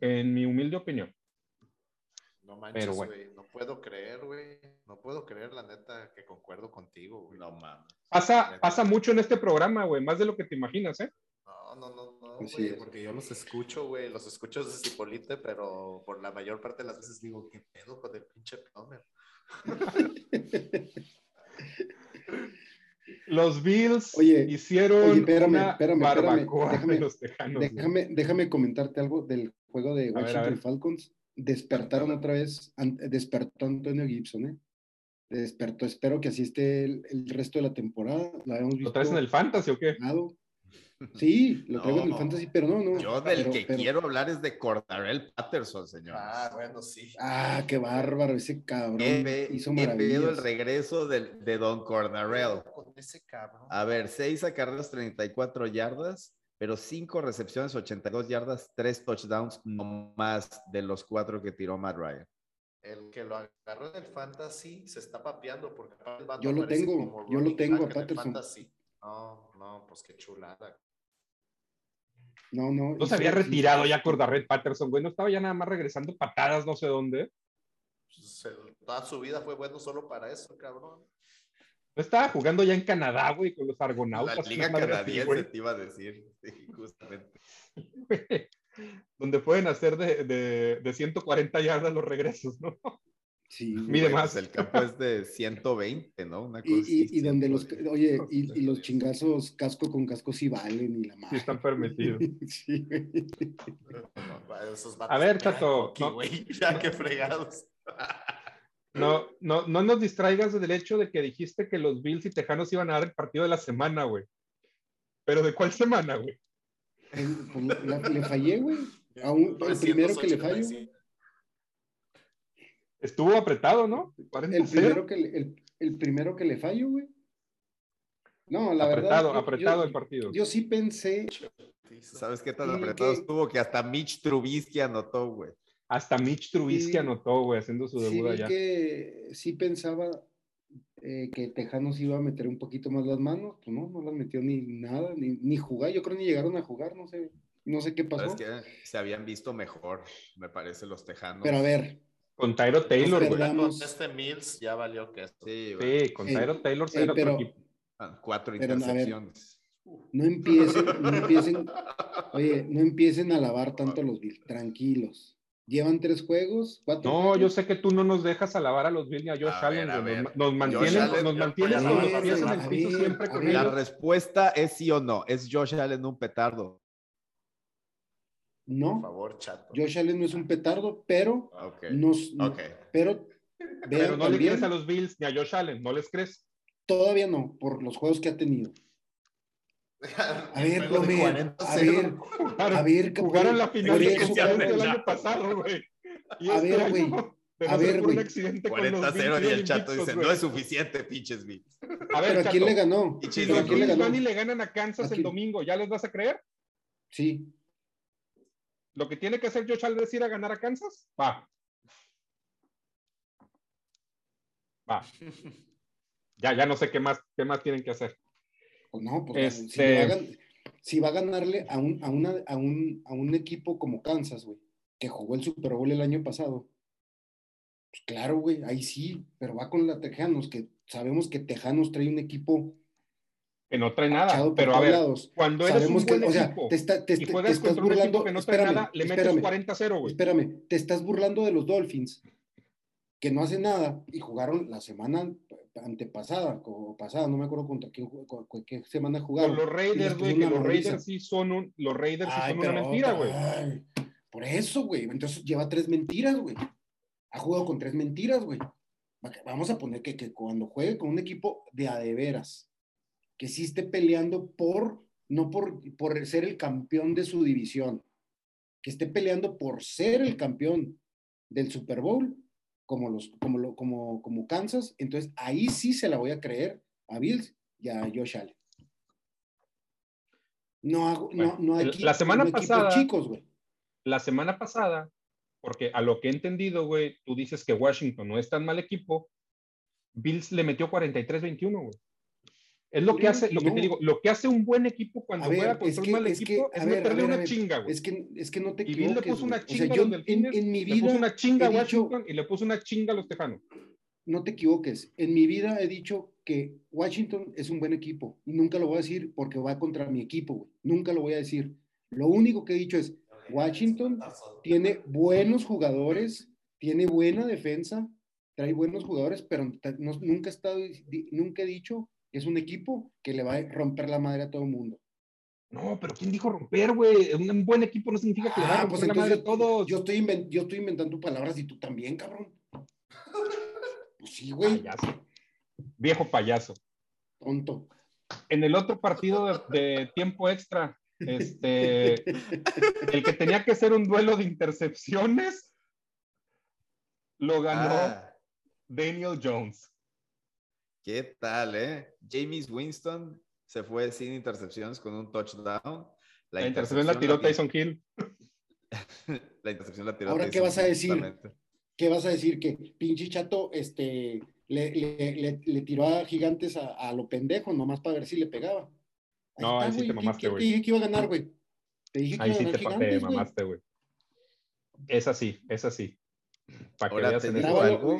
en mi humilde opinión. No manches, Pero bueno. güey. No puedo creer, güey. No puedo creer, la neta, que concuerdo contigo, güey. No mames. Pasa, pasa mucho en este programa, güey, más de lo que te imaginas, ¿eh? No, no, no, güey, porque yo los escucho, güey, los escucho desde Cipolite, pero por la mayor parte de las veces digo, ¿qué pedo con el pinche Plummer? Los Bills Oye, hicieron oye, espérame, una espérame, espérame, barbacoa déjame- de los tejanos. güey. Déjame, déjame comentarte algo del juego de A ver, a Washington ver. Falcons. Despertaron otra vez, despertó Antonio Gibson, ¿eh? Despertó, espero que así esté el, el resto de la temporada. Lo habíamos visto. ¿Lo traes en el fantasy o qué? ganado. Sí, lo traigo en el No, fantasy, pero no, no. Yo del pero- que pero- quiero hablar es de Cordarel Patterson, señor. Ah, bueno, sí. Ah, qué bárbaro, ese cabrón Qué, ve- hizo qué pedo el regreso del- de Don Cordarel. Con ese cabrón. A ver, 6 acarreos, 34 yardas, pero 5 recepciones, 82 yardas, 3 touchdowns, no más de los 4 que tiró Matt Ryan. El que lo agarró en el fantasy se está papeando porque aparte el vato Yo lo tengo, como yo lo tengo a Patterson. No, no, pues qué chulada. No, no. No se había retirado ya Cordarret Patterson, güey. No estaba ya nada más regresando patadas, no sé dónde. Se- toda su vida fue bueno solo para eso, cabrón. No estaba jugando ya en Canadá, güey, con los La Argonautas. liga madre así, canadiense te iba a decir, sí, justamente. donde pueden hacer de, de, de 140 yardas los regresos, ¿no? Sí. Mide más. el campo es de 120, ¿no? Una Y, cosa y, y donde los, 110. oye, y, y los chingazos casco con casco sí valen y la Sí madre. están permitidos. Sí, A ver, Tato, no. Ya que fregados. No, no, no nos distraigas del hecho de que dijiste que los Bills y Tejanos iban a dar el partido de la semana, güey. ¿Pero de cuál semana, güey? Pues, la- le fallé, güey. A un- el primero que le fallo. 985. Estuvo apretado, ¿no? 40 El primero que le, el, el primero que le fallo, güey. No, la apretado, verdad. apretado yo, el partido. Yo sí pensé, ¿Sabes qué tan apretado que- estuvo? Que hasta Mitch Trubisky anotó, güey. Hasta Mitch Trubisky Sí. anotó, güey, haciendo su sí debut vi allá. que sí pensaba eh, que Tejanos iba a meter un poquito más las manos, pues no, no las metió ni nada, ni, ni jugar, yo creo ni llegaron a jugar, no sé, no sé qué pasó. ¿Sabes qué? Se habían visto mejor, me parece, los tejanos. Pero a ver, Con Tyro Taylor, güey. perdamos. Con este Mills ya valió que esto. Sí. Sí, con Tyro Taylor era otro pero- equipo. Ah, Cuatro Pero, ver, intercepciones. no empiecen, no empiecen, oye, no empiecen a alabar tanto a los Bills, tranquilos. Llevan tres juegos, cuatro. No, juegos. yo sé que tú no nos dejas alabar a los Bills ni a Josh A ver, Allen, a. Nos, nos mantienes, Allen, nos mantienes yo- con los a pies en el piso ver, siempre con. La ellos. respuesta es sí o no. ¿Es Josh Allen un petardo? No. Por favor, chato. Josh Allen no es un petardo, pero Ok. nos, no- Ok. pero, Pero no le también, crees a los Bills ni a Josh Allen, ¿no les crees? todavía no, por los juegos que ha tenido. A ver, Plomer, 40 a ver, a ver, Jugaron la final de eso, el año pasado, güey. Y A este ver, güey. A ver, güey. accidente con los 40-0 y Bills, el chato dice, no es suficiente, pinches Bills. A ver, Pero ¿a quién le ganó? Y Si Chile, ¿Pero a quién le ganó? y le ganan a Kansas ¿A el domingo, ¿ya les vas a creer? Sí, Lo que tiene que hacer Josh Allen es ir a ganar a Kansas. Va. Va. Ya, ya no sé qué más, qué más tienen que hacer. pues no, pues si, Este- va a si va a ganarle a un, a, una, a, un, a un equipo como Kansas, güey, que jugó el Super Bowl el año pasado, pues claro, güey, ahí sí, pero va con la Tejanos, que sabemos que Tejanos trae un equipo Que no trae nada. echado por Pero a ver, lados. cuando eres Sabemos un que, buen o sea, te, está- te- y te juegas estás contra un burlando, equipo que no trae espérame, nada, le metes espérame, 40-0, güey. Espérame, te estás burlando de los Dolphins, que no hacen nada y jugaron la semana antepasada o pasada, no me acuerdo contra quién, qué semana jugaron. Con los Raiders, güey, que los. Raiders sí son un, los Raiders sí son una mentira, güey. Por eso, güey. Entonces lleva tres mentiras, güey. Ha jugado con tres mentiras, güey. Va- Vamos a poner que, que cuando juegue con un equipo de a de veras, que sí esté peleando por, no por, por ser el campeón de su división, que esté peleando por ser el campeón del Super Bowl, como, los, como, lo, como, como Kansas, entonces ahí sí se la voy a creer a Bills y a Josh Allen. No hago, no, Bueno, no hay la semana no pasada- chicos, güey. La semana pasada, porque a lo que he entendido, güey, tú dices que Washington no es tan mal equipo, Bills le metió 43-21, güey. Es lo que hace, lo que no. te digo, lo que hace un buen equipo cuando A ver, juega es contra que- un mal es que, equipo a es ver, meterle ver, una chinga, güey. Es que, es que no te Y Bill equivoques. le puso una güey. O sea, chinga yo los en, en mi le puso vida una chinga a he dicho- Washington y le puso una chinga a los Tejanos. no te equivoques. En mi vida he dicho que Washington es un buen equipo y nunca lo voy a decir porque va contra mi equipo, güey. Nunca lo voy a decir. Lo único que he dicho es Washington tiene buenos jugadores, tiene buena defensa, trae buenos jugadores, pero no- nunca, he estado, nunca he dicho que es un equipo que le va a romper la madre a todo el mundo. No, pero ¿quién dijo romper, güey? Un buen equipo no significa que le va a Ah, romper pues la madre a entonces todos. yo estoy, yo estoy inventando palabras y tú también, cabrón. Pues sí, güey, Payaso. Viejo payaso. tonto. En el otro partido de, de tiempo extra, este, el que tenía que ser un duelo de intercepciones, lo ganó Ah, Daniel Jones. ¿Qué tal, eh? James Winston se fue sin intercepciones con un touchdown. La, intercepción la tiró ti- Tyson Hill. La intercepción la tiró Ahora, Tyson ¿qué vas a decir? justamente. ¿Qué vas a decir? Que pinche chato este, le, le- le- le tiró a gigantes a, a lo pendejo, nomás para ver si le pegaba. No, ahí sí te ¿Qui- mamaste, güey. Te dije que iba a ganar, güey. Te dije que Ahí iba a sí ganar te, pa- te gigantes, güey. mamaste, güey. Es así, es así. Para que Ahora veas te en eso. Algo.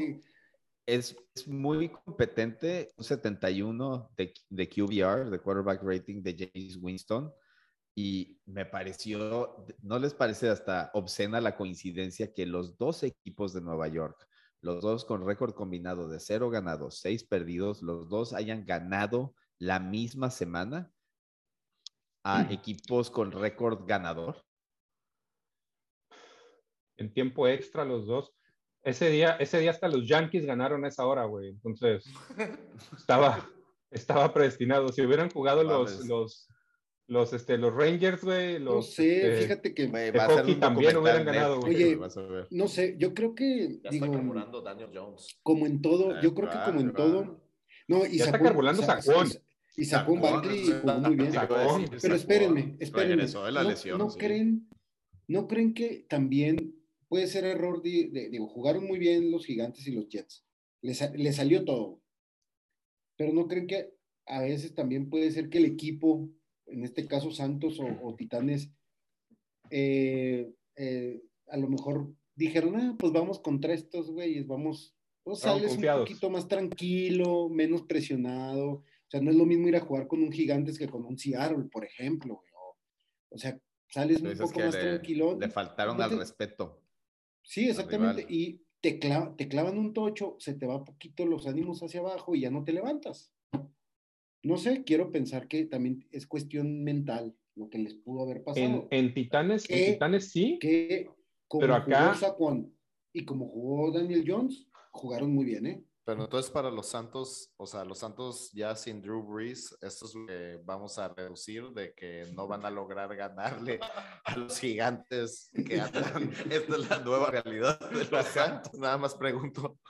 Es, es muy competente, un 71 de, de QBR, de quarterback rating de James Winston. Y me pareció, ¿no les parece hasta obscena la coincidencia que los dos equipos de Nueva York, los dos con récord combinado de cero ganados, seis perdidos, los dos hayan ganado la misma semana a equipos con récord ganador? En tiempo extra los dos. Ese día, ese día hasta los Yankees ganaron a esa hora, güey. Entonces, estaba, estaba predestinado. Si hubieran jugado los, los, los, este, los Rangers, güey, No los, sé, este, fíjate que, de va a ser hockey un también hubieran ganado, Netflix, güey. güey, vas a ver. no sé, yo creo que, Ya digo, está carburando Daniel Jones. como en todo, yo creo que como en todo, no, y Ya está sacó- carburando sa- Sacón. sa- Y sacó un Sacón, Barkley jugó muy bien. Sacón. Pero espérenme, espérenme. Regresó de la ¿No, lesión, no sí. creen, ¿No creen que también puede ser error de, de- digo, jugaron muy bien los gigantes y los Jets? Les, sa- les salió todo. Pero ¿no creen que a veces también puede ser que el equipo, en este caso Santos o, o Titanes, eh, eh, a lo mejor dijeron, ah, pues vamos contra estos güeyes, vamos, o Estaban sales un poquito más tranquilo, menos presionado. O sea, no es lo mismo ir a jugar con un Gigantes que con un Seattle, por ejemplo. güey. O, sea, sales un poco más le- tranquilo. Le faltaron No al respeto. Sí, exactamente. Y te, cla- te clavan un tocho, se te va poquito los ánimos hacia abajo y ya no te levantas. No sé, quiero pensar que también es cuestión mental lo que les pudo haber pasado. En, en Titanes, en. Titanes sí, que como Pero acá- jugó Saquon y como jugó Daniel Jones, jugaron muy bien, ¿eh? Pero entonces para los Santos, o sea, los Santos ya sin Drew Brees, esto es lo que vamos a reducir de que no van a lograr ganarle a los gigantes que andan. Esta es la nueva realidad de los Santos. Nada más pregunto.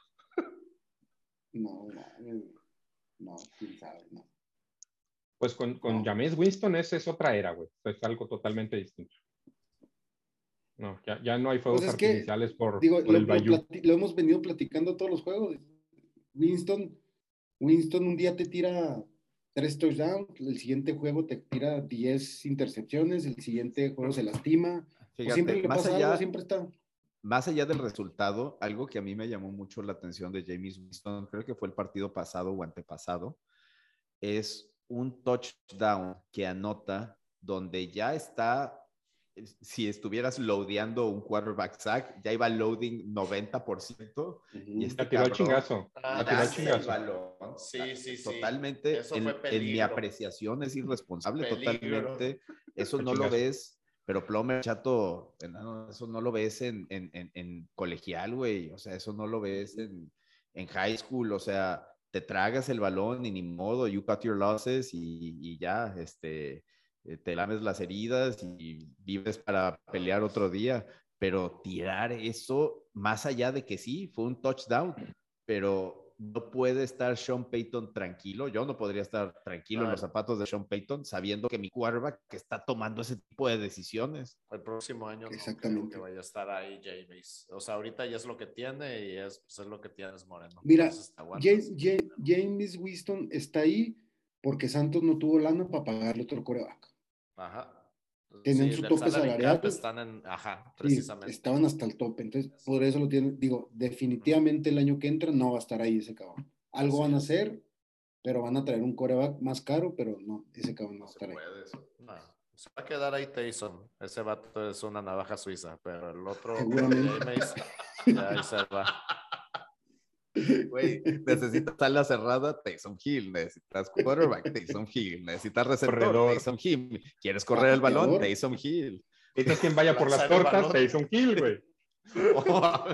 No, no, eh, no, quién sabe, no. pues con, con No. Jameis Winston esa es otra era, güey. Es algo totalmente distinto. No, ya, ya no hay fuegos Pues es que, artificiales por, Digo, por lo, el lo lo hemos venido platicando todos los juegos. Winston, Winston un día te tira tres touchdowns, el siguiente juego te tira 10 intercepciones, el siguiente juego se lastima. Fíjate, siempre le más pasa allá, algo, siempre está. más allá del resultado, algo que a mí me llamó mucho la atención de James Winston, creo que fue el partido pasado o antepasado, es un touchdown que anota donde ya está, si estuvieras loadeando un quarterback sack, ya iba loading 90%. Y este La tiró cabrón chingazo. Ah, La tiró chingazo. balón. Sí, sí, sí. Totalmente, Eso en, fue en mi peligro. apreciación es irresponsable Peligro. totalmente. Eso no lo ves, pero Plomer, chato, eso no lo ves en, en, en, en colegial, güey. O sea, eso no lo ves en, en high school. O sea, te tragas el balón y ni modo, you cut your losses y, y ya, este, eh, te lames las heridas y vives para pelear otro día. Pero tirar eso, más allá de que sí, fue un touchdown, pero no puede estar Sean Payton tranquilo. Yo no podría estar tranquilo en los zapatos de Sean Payton sabiendo que mi quarterback está tomando ese tipo de decisiones. El próximo año no creo Exactamente. que vaya a estar ahí James. O sea, ahorita ya es lo que tiene y es, pues, es lo que tienes Moreno. Mira. James, Ja- James Winston está ahí porque Santos no tuvo lana para pagarle otro coreback. Ajá. Tenían Sí, su tope salarial. Están en, ajá, Sí, precisamente. estaban hasta el tope. Entonces, por eso lo tienen. Digo, definitivamente el año que entra no va a estar ahí ese cabrón. Algo Así van a hacer, pero van a traer un coreback más caro, pero no, ese cabrón no va a estar ahí. No, se va a quedar ahí Tyson. Ese vato es una navaja suiza, pero el otro, Seguramente. James, ya ahí se va. Güey, necesitas ala cerrada, Taysom Hill. Necesitas quarterback, Taysom Hill. Necesitas receptor, Corredor. Taysom Hill. ¿Quieres correr el balón? Taysom Hill. Necesitas quien vaya por las tortas. Taysom Hill, güey. Oh.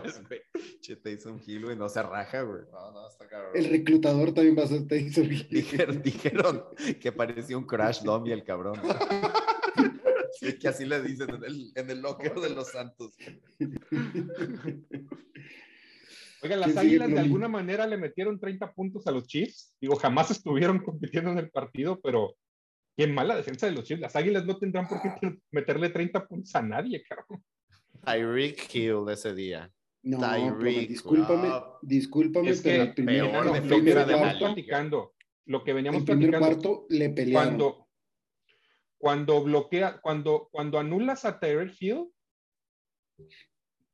Che, Taysom Hill, güey, no se raja, güey. No, no, está cabrón. El reclutador también va a ser Tyson Hill. Dijeron, dijeron que parecía un crash dummy el cabrón. Sí, que así le dicen en el, en el locker de los Santos. Oigan, las ¿Quién sigue, Águilas de alguna manera le metieron 30 puntos a los Chiefs. Digo, jamás estuvieron compitiendo en el partido, pero qué mala defensa de los Chiefs. Las Águilas no tendrán por Ah. qué meterle 30 puntos a nadie, cabrón. Tyreek Hill ese día. No, Tyreek, discúlpame, wow. discúlpame, Es que el primer, peor lo que la veníamos platicando, lo que veníamos el primer platicando, cuarto le pelearon. cuando, cuando bloquea, cuando, cuando anulas a Tyreek Hill,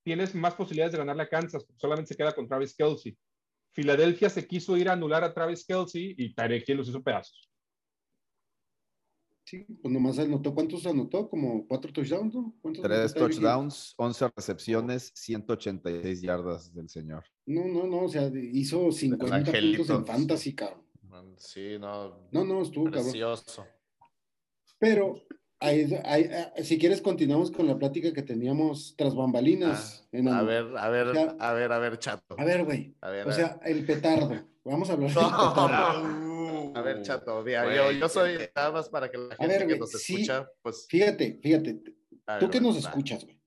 tienes más posibilidades de ganarle a Kansas, porque solamente se queda con Travis Kelsey. Filadelfia se quiso ir a anular a Travis Kelsey y Hill los hizo pedazos. Sí, pues nomás anotó, ¿cuántos anotó? Como cuatro touchdowns, ¿no? ¿Cuántos Tres anotó Tyreek Hill? touchdowns, 11 recepciones, 186 yardas del señor. No, no, no, o sea, hizo 50 angelito. puntos en fantasy, cabrón. Sí, no. No, no, estuvo cabrón. Precioso. Pero, ahí- ahí- ah, si quieres, continuamos con la plática que teníamos tras bambalinas. Ah, enano. a ver, a ver, O sea, a ver, a ver, chato. A ver, güey. A ver, O a sea, el petardo. Vamos a hablar. No. A ver, chato, mira, Güey, yo, yo soy nada más para que la gente ver, que güey, nos sí. escucha, pues. Fíjate, fíjate, a tú ver, que nos va. escuchas, güey.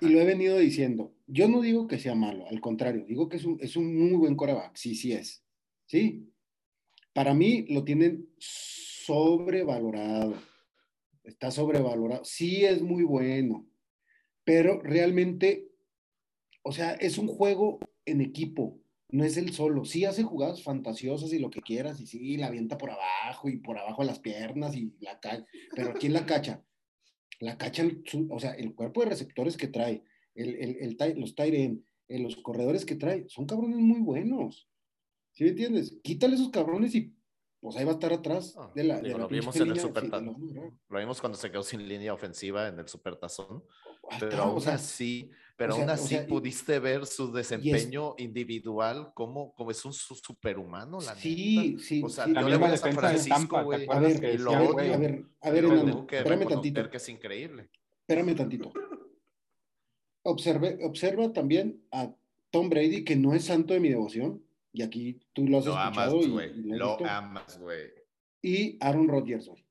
Y lo he venido diciendo. Yo no digo que sea malo, al contrario, digo que es un, es un muy buen coreback. Sí, sí es. Sí. Para mí lo tienen sobrevalorado. Está sobrevalorado. Sí es muy bueno, pero realmente, o sea, es un juego en equipo, no es el solo. Sí hace jugadas fantasiosas y lo que quieras, y sí, la avienta por abajo y por abajo las piernas y la cacha. Pero ¿quién la cacha? La cacha, o sea, el cuerpo de receptores que trae, el, el, el los tight eh, los corredores que trae, son cabrones muy buenos. ¿Sí me entiendes? Quítale esos cabrones y pues ahí va a estar atrás Ah, de la. de digo, la lo vimos en el línea, Super sí, Tan- lo vimos cuando se quedó sin línea ofensiva en el Supertazón. Pero aún o sea, así, Pero O sea, aún o así sea, y- pudiste ver su desempeño individual, como, como es un su- superhumano, la neta. Sí, sí. O sea, sí. Yo le voy a San de Francisco, Tampa, ¿te güey. A ver, y lo a ver, a ver, a ver, que espérame tantito. que es increíble. Espérame tantito. Observe, observa también a Tom Brady, que no es santo de mi devoción, y aquí tú lo has Lo amas, y- lo amas, güey. y Aaron Rodgers, güey.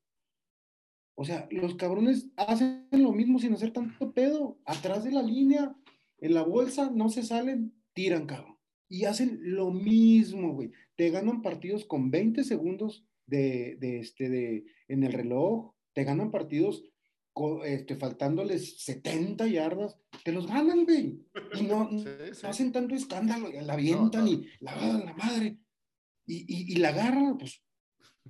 O sea, los cabrones hacen lo mismo sin hacer tanto pedo. Atrás de la línea, en la bolsa, no se salen, tiran, cabrón. Y hacen lo mismo, güey. Te ganan partidos con 20 segundos de, de este, de, en el reloj. Te ganan partidos este, faltándoles 70 yardas. Te los ganan, güey. Y no, Sí, sí. no hacen tanto escándalo, la avientan no. y la, la madre. Y, y, y la agarran, pues,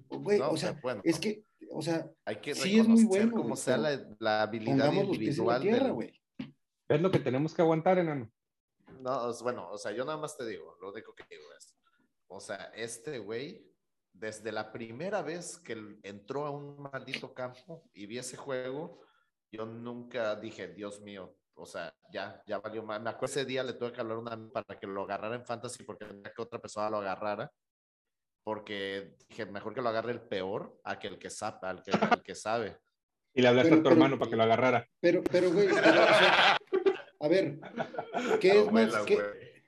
güey, No, o sea, pero bueno, es que, o sea, hay que sí es muy bueno, como güey, sea la, la habilidad en la individual. tierra, del- güey. Es lo que tenemos que aguantar, enano. No, es- bueno, o sea, yo nada más te digo, lo único que digo es, o sea, este güey, desde la primera vez que entró a un maldito campo y vi ese juego, yo nunca dije, Dios mío, o sea, ya, ya valió más. Me acuerdo ese día le tuve que hablar a una para que lo agarrara en fantasy porque quería que otra persona lo agarrara. Porque dije, mejor que lo agarre el peor a que el que sabe, al que, al que sabe. Y le hablaste Pero- a tu pero- hermano para que lo agarrara. Pero, pero, güey, pero, o sea, a ver, ¿qué es más? Qué-.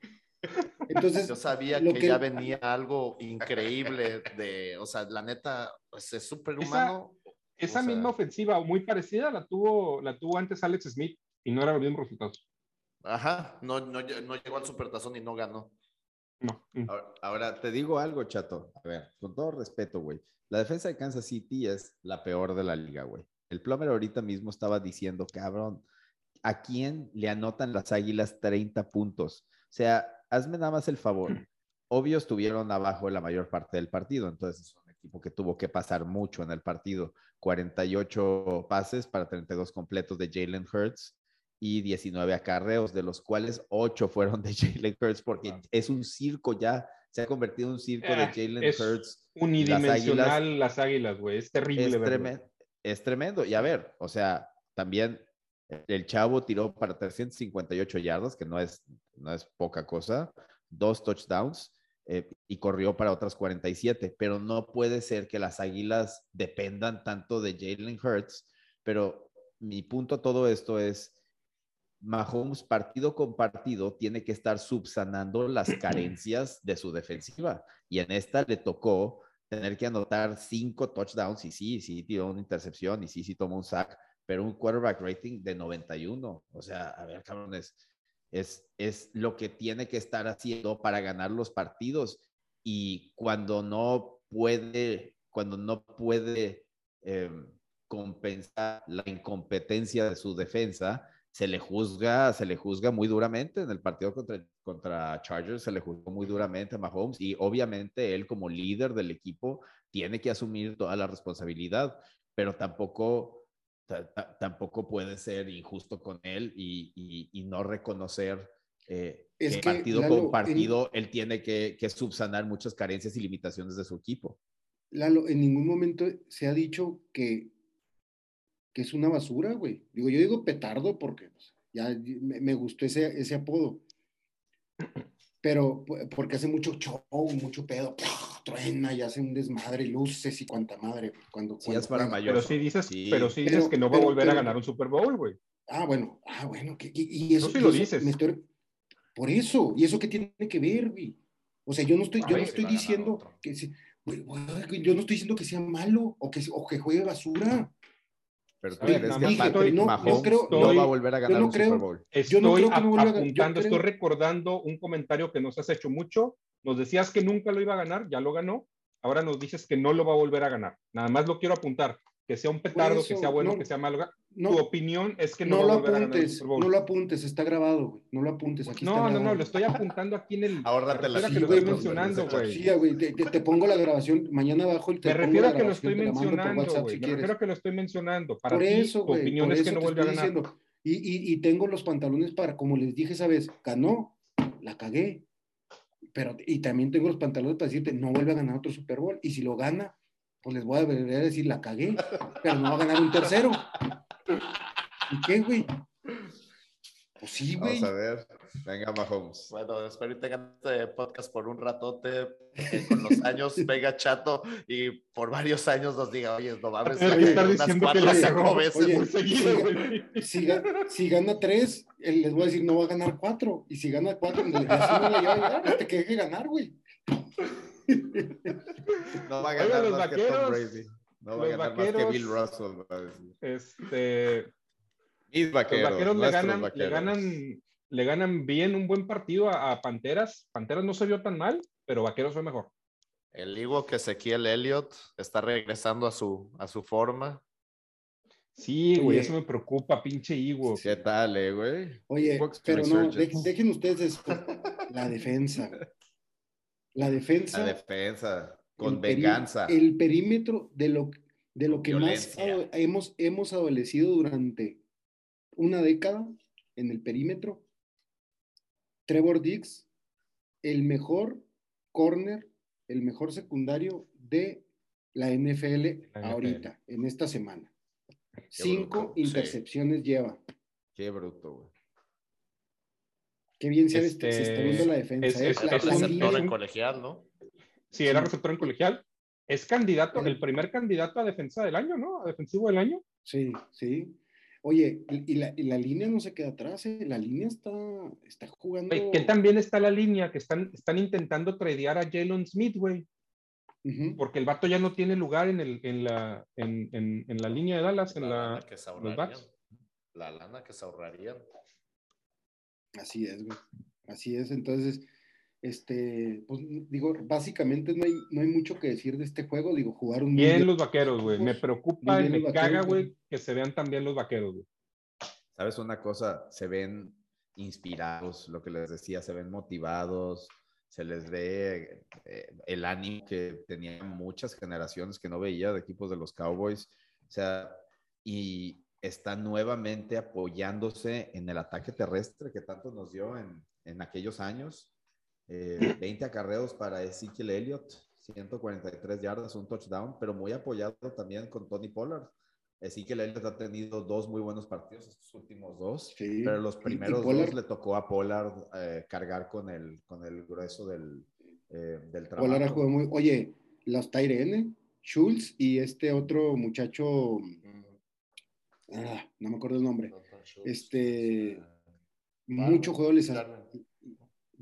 Entonces, Yo sabía que, que- ya venía algo increíble de, o sea, la neta, pues es superhumano. Esa O sea- misma ofensiva, muy parecida, la tuvo, la tuvo antes Alex Smith y no era los mismos resultados. Ajá, no, no, no llegó al supertazón y no ganó. No. Mm. Ahora, ahora, te digo algo, chato. A ver, con todo respeto, güey. La defensa de Kansas City es la peor de la liga, güey. El Plomer ahorita mismo estaba diciendo, cabrón, ¿a quién le anotan las águilas 30 puntos? O sea, hazme nada más el favor. Obvio estuvieron abajo la mayor parte del partido, entonces es un equipo que tuvo que pasar mucho en el partido. 48 pases para 32 completos de Jalen Hurts y 19 acarreos, de los cuales 8 fueron de Jalen Hurts, porque es un circo ya, se ha convertido en un circo de Eh, Jalen Hurts. Unidimensional las águilas, güey. Es terrible. Es, verlo. tremen- es tremendo. Y a ver, o sea, también el chavo tiró para 358 yardas, que no es, no es poca cosa, dos touchdowns eh, y corrió para otras 47, pero no puede ser que las águilas dependan tanto de Jalen Hurts, pero mi punto a todo esto es, Mahomes partido con partido tiene que estar subsanando las carencias de su defensiva y en esta le tocó tener que anotar cinco touchdowns y sí, sí tiró una intercepción y sí, sí tomó un sack, pero un quarterback rating de 91. O sea, a ver, cabrones, es, es lo que tiene que estar haciendo para ganar los partidos. Y cuando no puede, cuando no puede eh, compensar la incompetencia de su defensa, se le juzga, se le juzga muy duramente. En el partido contra, contra Chargers, se le juzgó muy duramente a Mahomes y obviamente él como líder del equipo tiene que asumir toda la responsabilidad, pero tampoco, tampoco puede ser injusto con él y, y, y no reconocer eh, Es que partido Lalo, con partido él tiene que, que subsanar muchas carencias y limitaciones de su equipo. Lalo, en ningún momento se ha dicho que, que es una basura, güey. Digo, yo digo petardo porque pues, ya me, me, gustó ese, ese apodo. Pero porque hace mucho show, mucho pedo, truena y hace un desmadre, luces y cuanta madre. Cuando, sí, cuando es para mayor. Pero sí dices, sí. pero sí dices pero, que no va pero, a volver pero, a ganar un Super Bowl, güey. Ah, bueno, ah, bueno. Que, y, y eso, sí lo eso dices. Me estoy, por eso, ¿y eso qué tiene que ver, güey? O sea, yo no estoy, yo no estoy diciendo que si, güey, güey, yo no estoy diciendo que sea malo o que, o que juegue basura. Pero tú crees que no, Mahomes no, creo, no va a volver a ganar no un creo, Super Bowl. Estoy yo no creo que no vuelva a apuntando, yo estoy recordando un comentario que nos has hecho mucho. Nos decías que nunca lo iba a ganar, ya lo ganó. Ahora nos dices que no lo va a volver a ganar. Nada más lo quiero apuntar. Que sea un petardo, que sea bueno, no, que sea malo. No, tu opinión es que no, no va a lo volver a ganar apuntes, no lo apuntes, está grabado, güey. No lo apuntes, aquí está No, no, grabado. no, lo estoy apuntando aquí en el. Ahórrate la me refiero a Sí, que lo güey, estoy mencionando, güey. Sí, güey, te, te- te pongo la grabación mañana abajo y te Me refiero la a que lo grabación, estoy te la mencionando, WhatsApp güey. si Me quieres. refiero a que lo estoy mencionando. Para por ti, eso, tu güey, opinión por es que no te vuelve a ganar. diciendo. Y, y, y tengo los pantalones para, como les dije esa vez, ganó, la cagué. Pero, y también tengo los pantalones para decirte, no vuelve a ganar otro Super Bowl. Y si lo gana, pues les voy a volver a decir, la cagué, pero no va a ganar un tercero. ¿Y qué, güey? Pues sí, güey. Vamos a ver. Venga, Mahomes. Bueno, espero que tengan este podcast por un ratote. que con los años venga chato y por varios años nos diga, oye, no mames, Voy a unas cuatro cinco veces. Oye, seguido, güey. Si, ga- si gana tres, él les voy a decir, no va a ganar cuatro. Y si gana cuatro, en realidad sí no le lleva a llegar, hasta que deje ganar, güey. No va a ganar los más que Tom vaqueros- Brady. No va a ganar más que vaqueros- Bill Russell. va a decir. Este, Mis vaqueros. los vaqueros le ganan, le vaqueros. ganan, le ganan bien un buen partido a, a Panteras. Panteras no se vio tan mal, pero Vaqueros fue mejor. El higo que Ezequiel Elliott está regresando a su, a su forma. Sí, güey, Oye. eso me preocupa, pinche Igo. ¿Qué tal, eh, güey? Oye, pero no, de- dejen ustedes esto. La defensa. La defensa. La defensa. Con el peri- venganza. El perímetro de lo, de lo que más violencia. hemos, hemos adolecido durante una década en el perímetro. Trevor Diggs, el mejor corner, el mejor secundario de la NFL La NFL. ahorita, en esta semana. Cinco bruto, sí. intercepciones lleva. Qué bruto, güey. Qué bien se, Este, se está viendo la defensa. es- ¿eh? es- es la receptor en colegial, ¿no? Sí, era receptor en colegial. Es candidato, el primer candidato a defensa del año, ¿no? A defensivo del año. Sí, sí. Oye, y la, y la línea no se queda atrás, ¿eh? La línea está, está jugando. Güey, que también está la línea que están, están intentando tradear a Jalen Smith, güey, porque el vato ya no tiene lugar en, el, en, la, en, en, en la línea de Dallas, en La la, lana que se los backs. La lana que se ahorrarían. Así es, güey. Así es. Entonces, este, pues digo, básicamente no hay, no hay mucho que decir de este juego. Digo, jugaron Bien bien. los vaqueros, güey. Me preocupa y me caga, güey, que se vean también los vaqueros, güey. ¿Sabes una cosa? Se ven inspirados, lo que les decía, se ven motivados, se les ve eh, el ánimo que tenían muchas generaciones que no veía de equipos de los Cowboys. O sea, y están nuevamente apoyándose en el ataque terrestre que tanto nos dio en, en aquellos años. Eh, 20 acarreos para Ezekiel Elliott, 143 yardas, un touchdown, pero muy apoyado también con Tony Pollard. Ezekiel Elliott ha tenido dos muy buenos partidos, estos últimos dos. Sí. Pero los primeros dos le tocó a Pollard eh, cargar con el, con el grueso del, eh, del trabajo. Pollard ha jugado muy. Oye, los Tyrene, Schultz y este otro muchacho, ah, no me acuerdo el nombre. Este, mucho juego les ha-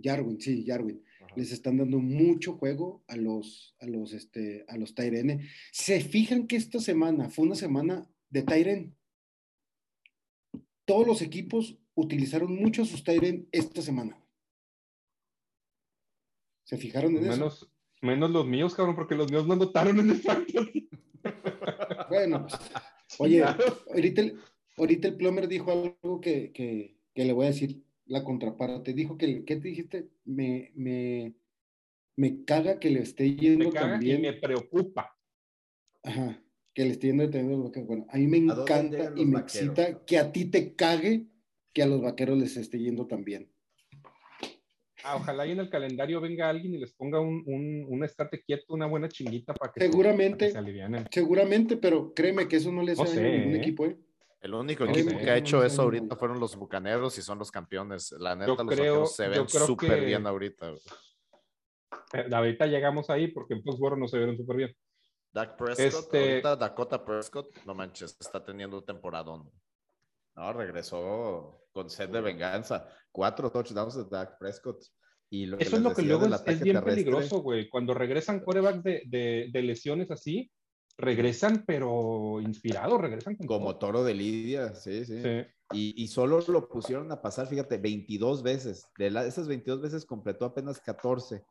Jarwin, sí, Jarwin. Les están dando mucho juego a los, a los, este, a los Tyrene. Se fijan que esta semana fue una semana de Tyren. Todos los equipos utilizaron mucho a sus Tyren esta semana. ¿Se fijaron en eso? Menos, menos los míos, cabrón, porque los míos no anotaron en el fantasy. Bueno, pues, oye, ahorita el, ahorita el Plomer dijo algo que, que, que le voy a decir la contraparte. Dijo que, ¿qué te dijiste? Me, me, me caga que le esté yendo me caga también. y me preocupa. Ajá, que le esté yendo también a los vaqueros. Bueno, a mí me ¿A dónde encanta y me vaqueros? excita que a ti te cague que a los vaqueros les esté yendo también. Ah, ojalá y en el calendario venga alguien y les ponga un, un, un estate quieto, una buena chinguita para que, se- Seguramente. para que se alivianen. Seguramente, pero créeme que eso no le hace No daño a ningún ¿eh? equipo, ¿eh? El único equipo sé. que ha hecho eso ahorita fueron los bucaneros y son los campeones. La neta, Yo los creo- se ven súper que- bien ahorita. Eh, Ahorita llegamos ahí porque en Foxborough no se vieron súper bien. Dak Prescott, Este- ahorita Dakota Prescott, no manches, está teniendo temporadón. No, regresó con sed de venganza. Cuatro touchdowns de Dak Prescott. Y lo Eso es lo que luego es, es bien terrestre, peligroso, güey. Cuando regresan corebacks de, de, de lesiones así, regresan, pero inspirados, regresan con Como todo. toro de Lidia, sí, sí. Sí. Y, y solo lo pusieron a pasar, fíjate, 22 veces. De la- esas 22 veces completó apenas 14. Tu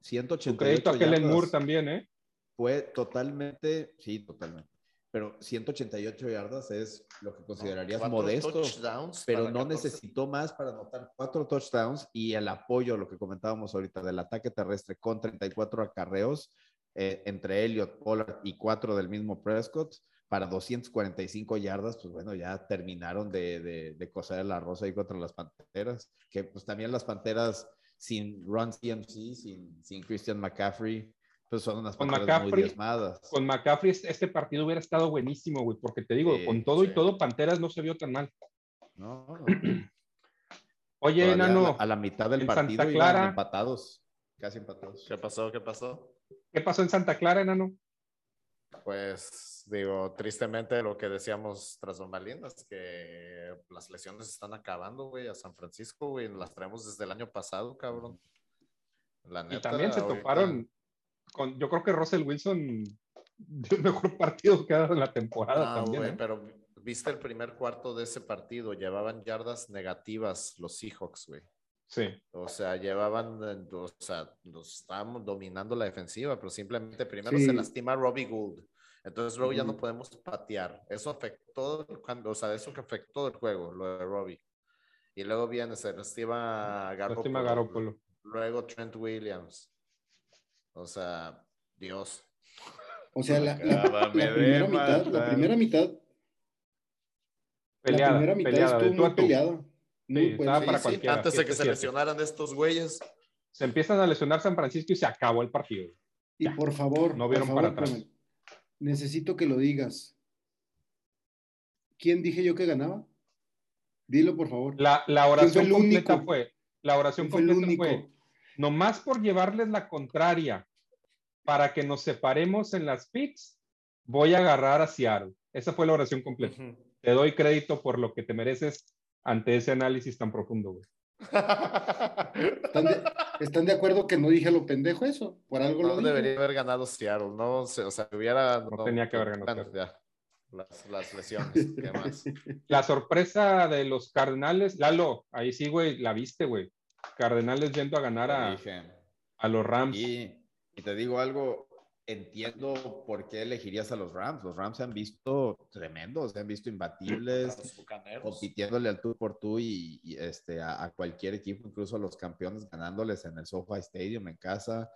188 crédito a Kellen. Moore también, ¿eh? Fue totalmente, sí, totalmente. Pero 188 yardas es lo que considerarías Cuatro modesto. touchdowns pero no 14. necesitó más para anotar cuatro touchdowns y el apoyo, lo que comentábamos ahorita, del ataque terrestre con 34 acarreos eh, entre Elliot, Pollard y cuatro del mismo Prescott para 245 yardas, pues bueno, ya terminaron de, de, de coser el arroz ahí contra las Panteras, que pues también las Panteras sin Ron CMC, sin, sin Christian McCaffrey, pues son unas Con Panteras muy diezmadas. Con McCaffrey este- este partido hubiera estado buenísimo, güey, porque te digo, Sí, con todo sí. y todo, Panteras no se vio tan mal. No, no. Oye, Todavía Nano, a la, a la mitad del partido Santa iban Clara- empatados, casi empatados. ¿Qué pasó? ¿Qué pasó? ¿Qué pasó en Santa Clara, Enano? Pues digo, tristemente lo que decíamos tras bambalinas, que las lesiones están acabando, güey, a San Francisco, güey, las traemos desde el año pasado, cabrón. La Y neta, también se ahorita- toparon con, yo creo que Russell Wilson dio el mejor partido que ha dado en la temporada Ah, también. güey, ¿eh? pero viste el primer cuarto de ese partido, llevaban yardas negativas los Seahawks, güey. Sí. O sea, llevaban, eh, o sea, nos estábamos dominando la defensiva, pero simplemente primero Sí. se lastima Robbie Gould. Entonces luego ya no podemos patear. Eso afectó, cuando, o sea, eso que afectó el juego, lo de Robbie. Y luego viene, se lastima Garoppolo. Garoppolo. Luego Trent Williams. O sea, Dios. O sea, la, la- Acábame la de primera mitad, la primera mitad, Peleada, la primera mitad peleada, estuvo muy peleada. Muy Sí, buena. estaba Sí, para sí, cualquiera, antes de que se 7-7. lesionaran estos güeyes. Se empiezan a lesionar San Francisco y se acabó el partido. Y Ya. por favor, No por vieron favor, para atrás. Necesito que lo digas. ¿Quién dije yo que ganaba? Dilo, por favor. La, oración completa único? fue, la oración ¿Quién fue el completa único? fue, nomás por llevarles la contraria para que nos separemos en las picks, voy a agarrar a Seattle. Esa fue la oración completa. Te doy crédito por lo que te mereces ante ese análisis tan profundo, güey. ¿Están de, están de acuerdo que no dije a lo pendejo eso? Por algo No lo dije. debería haber ganado Seattle, no, o sea, hubiera... No tenía que haber ganado ya, las, las lesiones, ¿qué más? La sorpresa de los Cardenales, Lalo, ahí sí, güey, la viste, güey. Cardenales yendo a ganar a, a los Rams. Y, y te digo algo, entiendo por qué elegirías a los Rams. Los Rams se han visto tremendos, se han visto imbatibles, compitiéndole al tú por tú y, y, este, a, a cualquier equipo, incluso a los campeones, ganándoles en el SoFi Stadium en casa.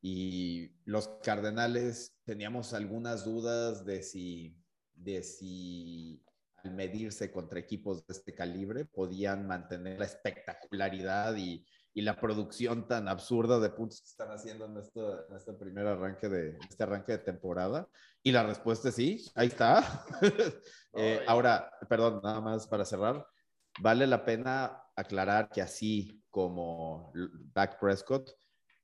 Y los Cardenales teníamos algunas dudas de si, de si al medirse contra equipos de este calibre podían mantener la espectacularidad y, y la producción tan absurda de puntos que están haciendo en, esto, en este primer arranque de este arranque de temporada. Y la respuesta es sí, ahí está. Eh, ahora, perdón, nada más para cerrar, vale la pena aclarar que así como Dak Prescott,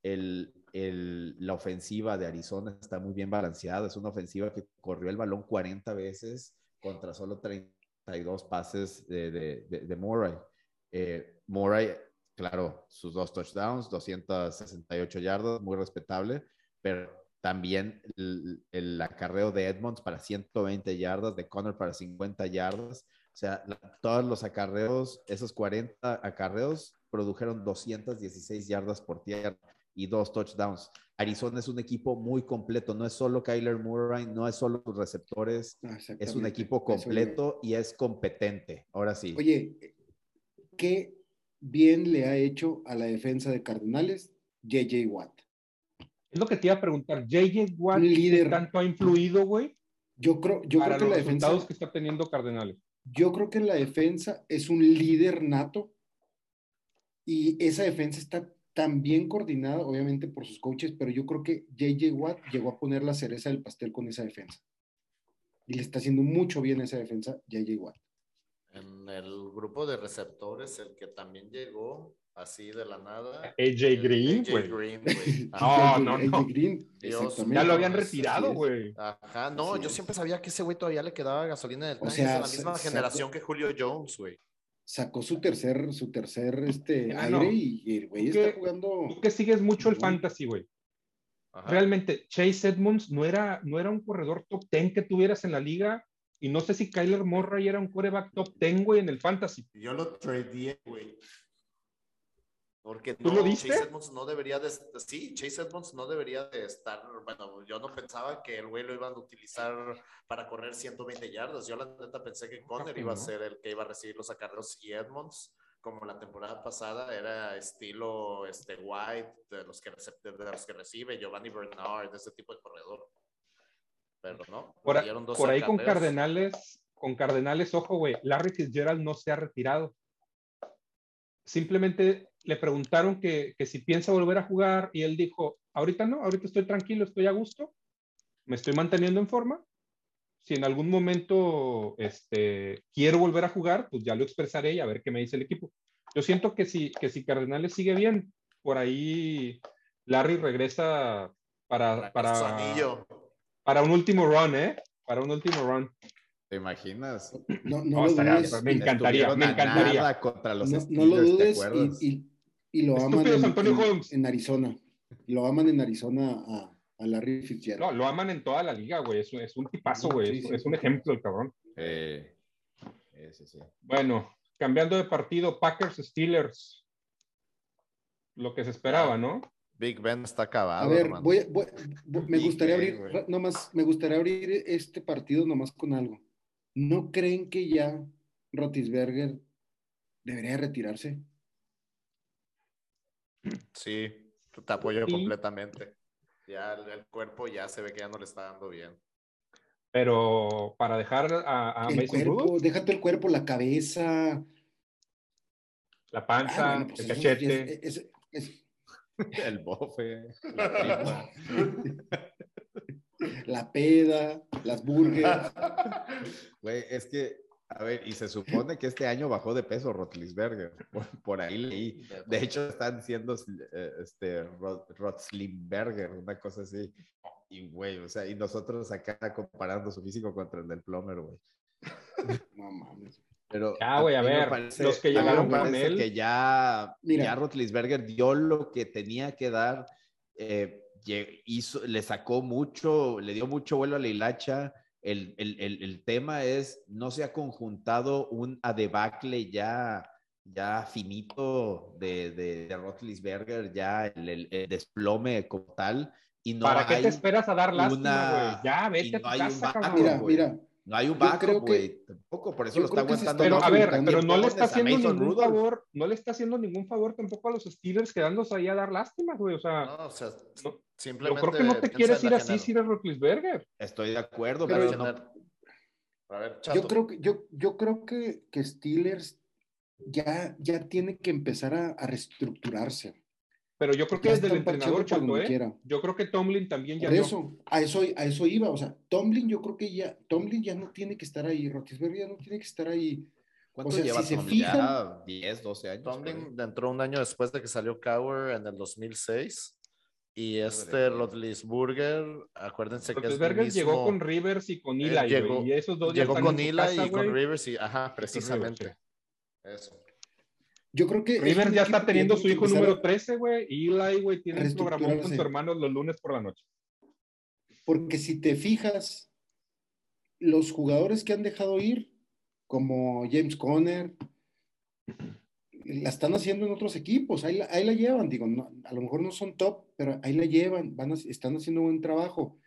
el, el, la ofensiva de Arizona está muy bien balanceada. Es una ofensiva que corrió el balón 40 veces contra solo 32 pases de, de, de, de Murray. Eh, Murray, claro, sus dos touchdowns, 268 yardas, muy respetable, pero también el, el acarreo de Edmonds para 120 yardas, de Connor para 50 yardas. O sea, la, todos los acarreos, esos 40 acarreos produjeron 216 yardas por tierra y dos touchdowns. Arizona es un equipo muy completo, no es solo Kyler Murray, no es solo sus receptores, es un equipo completo y es competente. Ahora sí. Oye, ¿qué bien le ha hecho a la defensa de Cardenales JJ Watt? Es lo que te iba a preguntar. JJ Watt, Un líder. ¿qué tanto ha influido, güey? Yo creo, yo para creo que los la defensa, resultados que está teniendo Cardenales. yo creo que la defensa es un líder nato y esa defensa está tan bien coordinada, obviamente por sus coaches, pero yo creo que JJ Watt llegó a poner la cereza del pastel con esa defensa. Y le está haciendo mucho bien esa defensa JJ Watt. En el grupo de receptores, el que también llegó así de la nada. AJ Green, AJ güey. Green, güey. No, no, no. AJ Green, Dios. Ya lo habían Así retirado, güey. Ajá, no, yo siempre sabía que ese güey todavía le quedaba gasolina en el O tanque. sea, es de la misma generación que Julio Jones, güey. Sacó su tercer, su tercer este, Ah, aire no. y el güey ¿Tú qué- está jugando. Tú que sigues mucho el fantasy, güey. Realmente, Chase Edmonds no era, no era un corredor top 10 que tuvieras en la liga. Y no sé si Kyler Murray era un coreback top 10, güey, en el fantasy. Yo lo tradeé, güey. Porque ¿Tú no, lo diste? Chase Edmonds no debería de sí, Chase Edmonds no debería de estar, bueno, yo no pensaba que el güey lo iban a utilizar para correr 120 yardas. Yo la neta pensé que Conner iba a ser el que iba a recibir los acarreos y Edmonds, como la temporada pasada, era estilo este White, de los que, de los que recibe, Giovanni Bernard, de ese tipo de corredor. Pero no, Por, a- por ahí con. Cardenales, con Cardenales, ojo, güey, Larry Fitzgerald no se ha retirado. Simplemente le preguntaron que, que si piensa volver a jugar y él dijo, ahorita no, ahorita estoy tranquilo, estoy a gusto, me estoy manteniendo en forma. Si en algún momento este, quiero volver a jugar, pues ya lo expresaré y a ver qué me dice el equipo. Yo siento que si, que si Cardenales sigue bien, por ahí Larry regresa para, para, Su anillo. Para un último run, ¿eh? Para un último run. ¿Te imaginas? No, no No, lo estaría- dudes. me encantaría, me a encantaría. nada contra los No, Steelers, no lo ¿te dudes y, y- y lo aman Estúpidos en, Antonio en- Holmes. en Arizona. Lo aman en Arizona a, a Larry Fitzgerald. No, lo aman en toda la liga, güey. Es, un- es un tipazo, güey. Sí, es, sí. es un ejemplo el cabrón. Eh, ese sí. Bueno, cambiando de partido, Packers Steelers. Lo que se esperaba, ¿no? Big Ben está acabado. A ver, hermano. voy, voy- voy- me gustaría abrir, nomás, me gustaría abrir este partido nomás con algo. ¿No creen que ya Rotisberger debería retirarse? Sí, te apoyo Sí. completamente. Ya el, el cuerpo ya se ve que ya no le está dando bien. Pero para dejar a, a el Mason cuerpo, Rudolph, déjate el cuerpo, la cabeza. la Ah, panza, bueno, pues el cachete. es- es- es- El bofe, la peda, las burgers. Güey, es que, a ver, y se supone que este año bajó de peso Rotlisberger. Por, por ahí leí. De hecho, están diciendo eh, este, Rot- Rotzlimberger, una cosa así. Y, güey, o sea, y nosotros acá comparando su físico contra el del Plomer, güey. No mames. Pero Ya, güey, a me ver, parece- los que a llegaron con él- que ya, Mira. ya Rotlisberger dio lo que tenía que dar, eh, hizo, le sacó mucho, le dio mucho vuelo a la hilacha. El, el, el, el tema es, no se ha conjuntado un adebacle ya, ya finito de, de, de Rotlisberger, ya el, el- el desplome como tal. Y no ¿Para qué hay, te esperas a dar lástima, una- güey? Ya, vete no a tu hay un casa, backup, cabrón. Mira, mira, no hay un yo backup, güey. Tampoco, por eso yo lo está aguantando. Pero a ver, pero no le está haciendo ningún Rudolph. favor, no le está haciendo ningún favor tampoco a los Steelers quedándose ahí a dar lástima, güey. O sea, No, o sea, no, yo simplemente. creo que no te quieres ir así si eres Roethlisberger. Estoy de acuerdo, Pero pero, yo- no, A ver, yo Chato. creo que, yo, yo creo que, que Steelers ya, ya tiene que empezar a, a reestructurarse. Pero yo creo que Ya desde el entrenador, Chato, ¿eh? quiera. Yo creo que Tomlin también ya Por no. eso, a eso, a eso iba. O sea, Tomlin, yo creo que ya, Tomlin ya no tiene que estar ahí, Rotisberger ya no tiene que estar ahí. ¿Cuánto O sea, lleva si se Tomlin? fijan- Ya 10, 12 años. Tomlin entró un año después de que salió Cowher en el 2006. Y este Rotlisburger, acuérdense que es mismo, llegó con Rivers y con Él Eli, llegó- y esos dos llegó con Eli casa, y con güey. Rivers y, ajá, precisamente. Eso. Yo creo que. un ya está teniendo su hijo número a- 13, güey. y Eli, güey, tiene un programón con su hermano los lunes por la noche. Porque si te fijas, los jugadores que han dejado ir, como James Conner, la están haciendo en otros equipos, ahí la, ahí la llevan, digo, no- a lo mejor no son top, pero ahí la llevan, van a- están haciendo buen trabajo.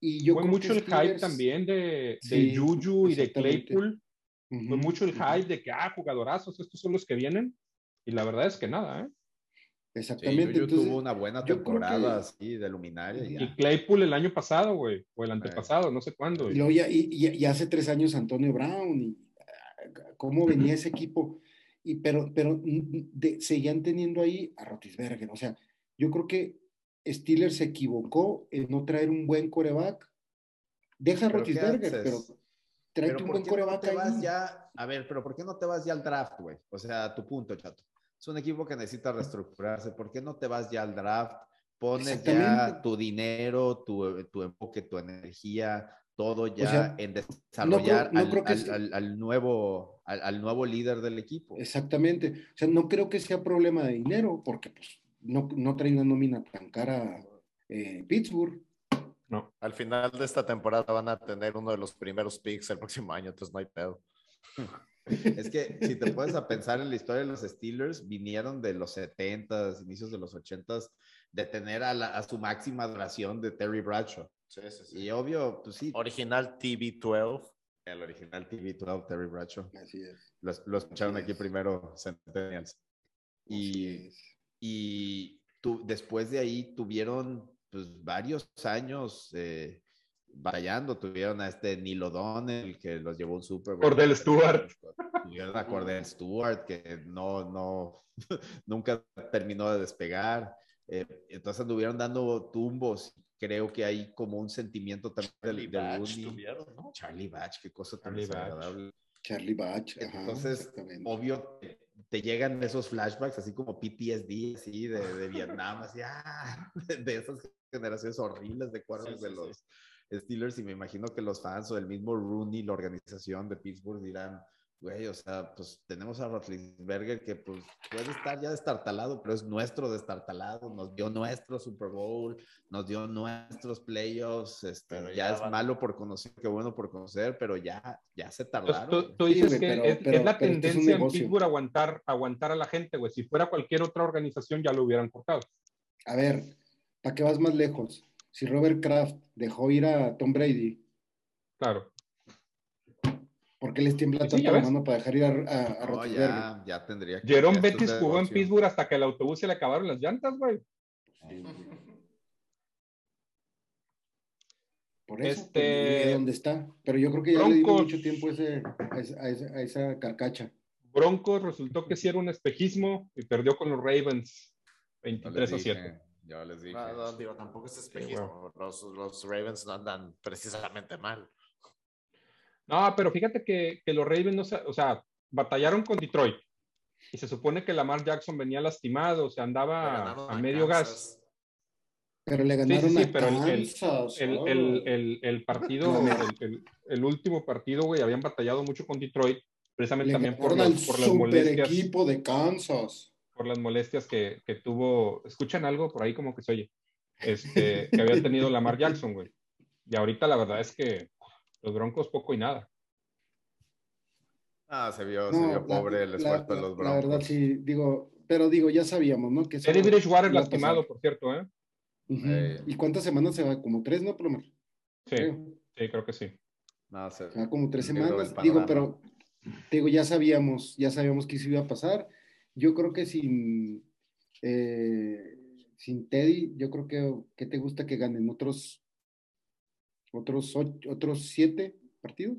Y yo Fue creo mucho que el hype también de, de Sí, Juju y de exactamente. Fue mucho el hype de que, ah, jugadorazos, estos son los que vienen. Y la verdad es que nada, ¿eh? Sí, Exactamente. Entonces, tuvo una buena temporada que- así de luminaria. y. Claypool el año pasado, güey, o el antepasado, no sé cuándo. Y, luego ya- y- y- y hace tres años Antonio Brown, y ah, cómo venía ese equipo, y, pero, pero de- seguían teniendo ahí a Rotisberger. O sea, yo creo que Steelers se equivocó en no traer un buen coreback. Deja a ¿Pero qué Rotisberger, pero tráete un ¿por buen no coreback ahí. ya? A ver, pero ¿por qué no te vas ya al draft, güey? O sea, tu punto, chato. Es un equipo que necesita reestructurarse. ¿Por qué no te vas ya al draft? Pones ya tu dinero, tu, tu enfoque, tu energía, todo ya sea, en desarrollar no al, creo que al- sea- al- al nuevo, al, al nuevo líder del equipo. Exactamente. O sea, no creo que sea problema de dinero, porque pues, no, no trae una nómina tan cara eh, Pittsburgh. No. Al final de esta temporada van a tener uno de los primeros picks el próximo año, entonces no hay pedo. Es que si te puedes a pensar en la historia de los Steelers, vinieron de los 70s, inicios de los 80s, de tener a, la- a su máxima duración de Terry Bradshaw. Sí, sí, Y obvio, pues sí, Original TV12. el original TV12, Terry Bradshaw. Así es. Lo, lo escucharon Así aquí es. primero, Centennials. Y, y tu- después de ahí tuvieron pues, varios años eh, batallando. Tuvieron a este Neil O'Donnell que los llevó un Super Bowl. Cordell Stewart. Tuvieron a Cordell Stewart que no, no, nunca terminó de despegar. Eh, entonces anduvieron dando tumbos. Creo que hay como un sentimiento también del, del Rooney. Charlie Batch, qué cosa tan Charlie Batch. desagradable. Charlie Batch. ajá, Entonces, obvio, te llegan esos flashbacks, así como PTSD, así de, de Vietnam, así, ah, de esas generaciones horribles de cuadros de los Steelers. Y me imagino que los fans o el mismo Rooney, la organización de Pittsburgh, dirán, güey, o sea, pues tenemos a Roethlisberger que pues puede estar ya destartalado, pero es nuestro destartalado, nos dio nuestro Super Bowl, nos dio nuestros playoffs, este, ya, ya es malo por conocer, qué bueno por conocer, pero ya, ya se tardaron. Tú, dices que pero- es, pero- es la es tendencia en. Pittsburgh aguantar, aguantar a la gente, güey. Si fuera cualquier otra organización ya lo hubieran cortado. A ver, ¿para qué vas más lejos? Si Robert Kraft dejó ir a Tom Brady, Claro. ¿Por qué les tiembla Sí, tanto ya la mano para dejar ir a, a, a No, ya, ya tendría que. Jerome Bettis jugó en. Pittsburgh hasta que el autobús se le acabaron las llantas, güey. Sí. Por eso, Este- pues, ¿y dónde está? Pero yo creo que ya le dimos Broncos. mucho tiempo a, ese- a esa, a esa- a esa carcacha. Broncos resultó que sí era un espejismo y perdió con los Ravens Yo 23 a les 7. dije, yo les dije. No, no, digo, tampoco es espejismo. Los, los Ravens no andan precisamente mal. No, pero fíjate que, que los Ravens, no se- o sea, batallaron con Detroit. Y se supone que Lamar Jackson venía lastimado, o sea, andaba a a medio gas. Kansas. Pero le Sí, ganaron sí, sí, a pero el- el- Kansas. El, oh. el, el, el partido, el, el- el último partido, güey, habían batallado mucho con Detroit, precisamente Le también por, al por las molestias, equipo de Kansas. por las molestias que, que tuvo. ¿Escuchan algo por ahí como que se oye? Este, que había tenido Lamar Jackson, güey. Y ahorita la verdad es que los Broncos poco y nada. Ah, se vio, se vio la- pobre el la- esfuerzo de la- los La Broncos. verdad, sí, digo, pero digo, ya sabíamos, ¿no? Que Teddy Bridgewater pasar. lastimado, por cierto, ¿eh? Eh. ¿Y cuántas semanas se va? Como tres, ¿no? Plomer? Sí, Creo. sí, creo que sí. No, se- Se va como tres semanas. Digo, pero digo, ya sabíamos, ya sabíamos que eso iba a pasar. Yo creo que sin, eh, sin Teddy, yo creo que, ¿qué te gusta que ganen? ¿Otros, otros, ocho- otros siete partidos?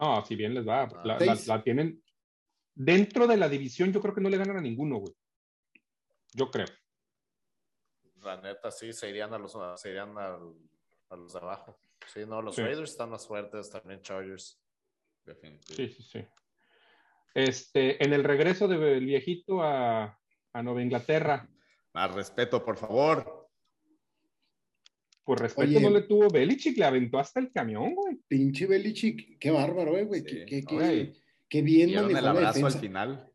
No, si bien les va, Ah. la, la- Seis. la tienen dentro de la división, yo creo que no le ganan a ninguno, güey. Yo creo. La neta, sí, se irían a los, se irían al- a los de abajo. Sí, no, los Sí. Raiders están más fuertes, también Chargers. Definitivo. Sí, sí, sí. Este, en el regreso del viejito a, a Nueva Inglaterra, Más respeto, por favor. Por respeto Oye. no le tuvo Belichick, le aventó hasta el camión, güey. Pinche Belichick, qué bárbaro, eh, güey. Sí, qué, qué- qué- qué bien manejó el la abrazo al final.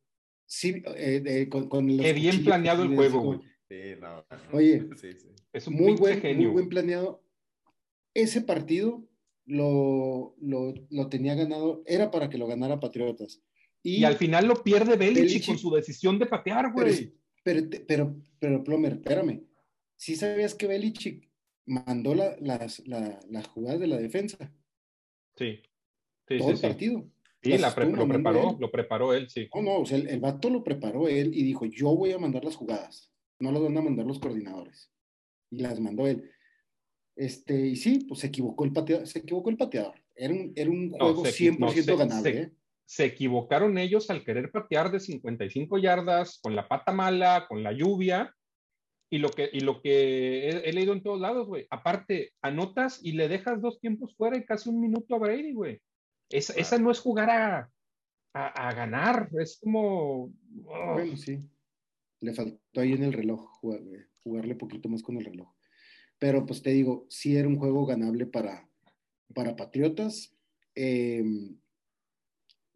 Sí, eh, con, con los Qué bien planeado el juego, güey. Sí, no. Oye, Sí, sí. Es un muy buen, genio. muy buen planeado. Ese partido lo, lo, lo tenía ganado, era para que lo ganara Patriotas. Y, Y al final lo pierde Belichick, Belichick- con su decisión de patear, güey. pero, pero, pero, Plomer, espérame. ¿Sí sabías que Belichick mandó la- las, la- las jugadas de la defensa? Sí. Sí, todo sí, el sí. partido. Sí, las la pre- lo preparó, él. lo preparó él, sí. No, no, o sea, el, el vato lo preparó él y dijo, yo voy a mandar las jugadas, no las van a mandar los coordinadores. Y las mandó él. Este, y sí, pues se equivocó el pateador, se equivocó el pateador. Era un, era un No, juego se equi- 100% no, se- ganable, se- ¿eh? Se equivocaron ellos al querer patear de 55 yardas, con la pata mala, con la lluvia, y lo que, y lo que he, he leído en todos lados, güey. Aparte, anotas y le dejas dos tiempos fuera y casi un minuto a Brady, güey. Esa, Claro. esa no es jugar a, a, a ganar, es como... oh, Bueno, sí. Le faltó ahí en el reloj jugar- jugarle poquito más con el reloj. Pero pues te digo, sí era un juego ganable para, para Patriotas. Eh,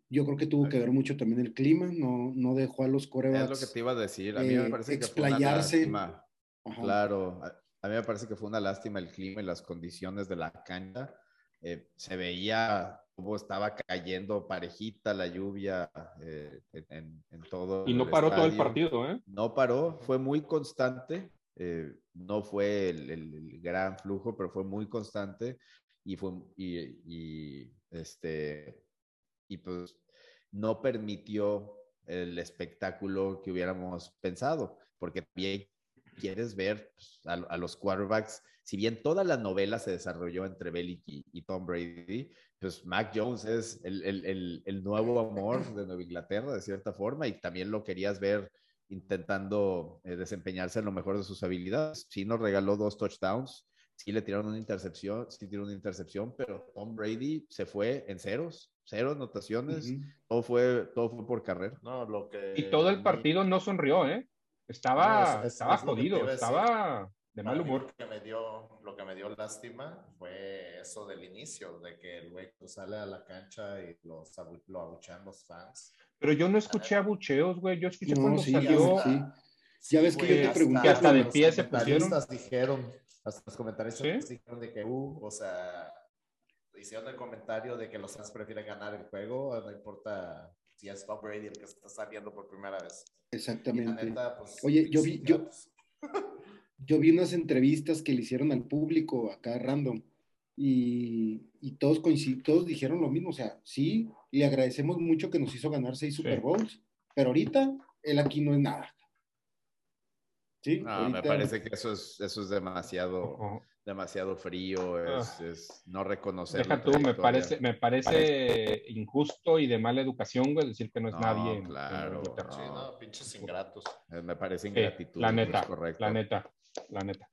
yo creo que tuvo que ver mucho también el clima, no, no dejó a los Es corebacks. lo que te iba a decir. A mí me eh, parece que fue una explayarse. lástima. Ajá. Claro, a, mí me parece que fue una lástima el clima y las condiciones de la cancha. Eh, se veía cómo estaba cayendo parejita la lluvia eh, en, en- en todo. y no el paró todo el estadio. partido, ¿eh? No paró, fue muy constante. eh, no fue el, el- el gran flujo, pero fue muy constante y fue y, y, este y pues no permitió el espectáculo que hubiéramos pensado, porque también quieres ver pues, a, los quarterbacks, si bien toda la novela se desarrolló entre Belichick y, Tom Brady, pues Mac Jones es el, el, el, el nuevo amor de Nueva Inglaterra, de cierta forma, y también lo querías ver intentando eh, desempeñarse en lo mejor de sus habilidades. Sí nos regaló dos touchdowns, sí le tiraron una intercepción, sí tiró una intercepción, pero Tom Brady se fue en ceros, cero anotaciones. Ujú. todo, fue, todo fue por carrera. No, lo que. Y todo el partido no sonrió, ¿eh? Estaba, No, es- es- estaba es jodido, estaba de mal humor. Lo que, me dio, lo que me dio lástima fue eso del inicio, de que el güey pues, sale a la cancha y los lo abuchean los fans. Pero yo no escuché abucheos, güey. Yo escuché No, cuando sí, salió. sí. Ya ves que güey, yo te hasta- pregunté, Que hasta de pie se comentaristas dijeron, hasta los comentaristas ¿Sí? dijeron de que, uh, o sea, hicieron el comentario de que los fans prefieren ganar el juego, no importa si es Tom Brady el que está saliendo por primera vez. Exactamente. neta, pues, Oye, yo vi- sí, yo- Yo vi unas entrevistas que le hicieron al público acá random y, y todos dijeron lo mismo. O sea, sí, le agradecemos mucho que nos hizo ganar seis Sí. Super Bowls, pero ahorita él aquí no es nada. Sí, No, me parece que eso es, eso es demasiado, demasiado frío, es, es no reconocer. Deja tú, me parece, me parece injusto y de mala educación, güey, decir que no es No, nadie. en- en claro, Inglaterra. sí, no, pinches ingratos. Eh, Me parece Sí, ingratitud. la no neta, correcto. la neta, la neta.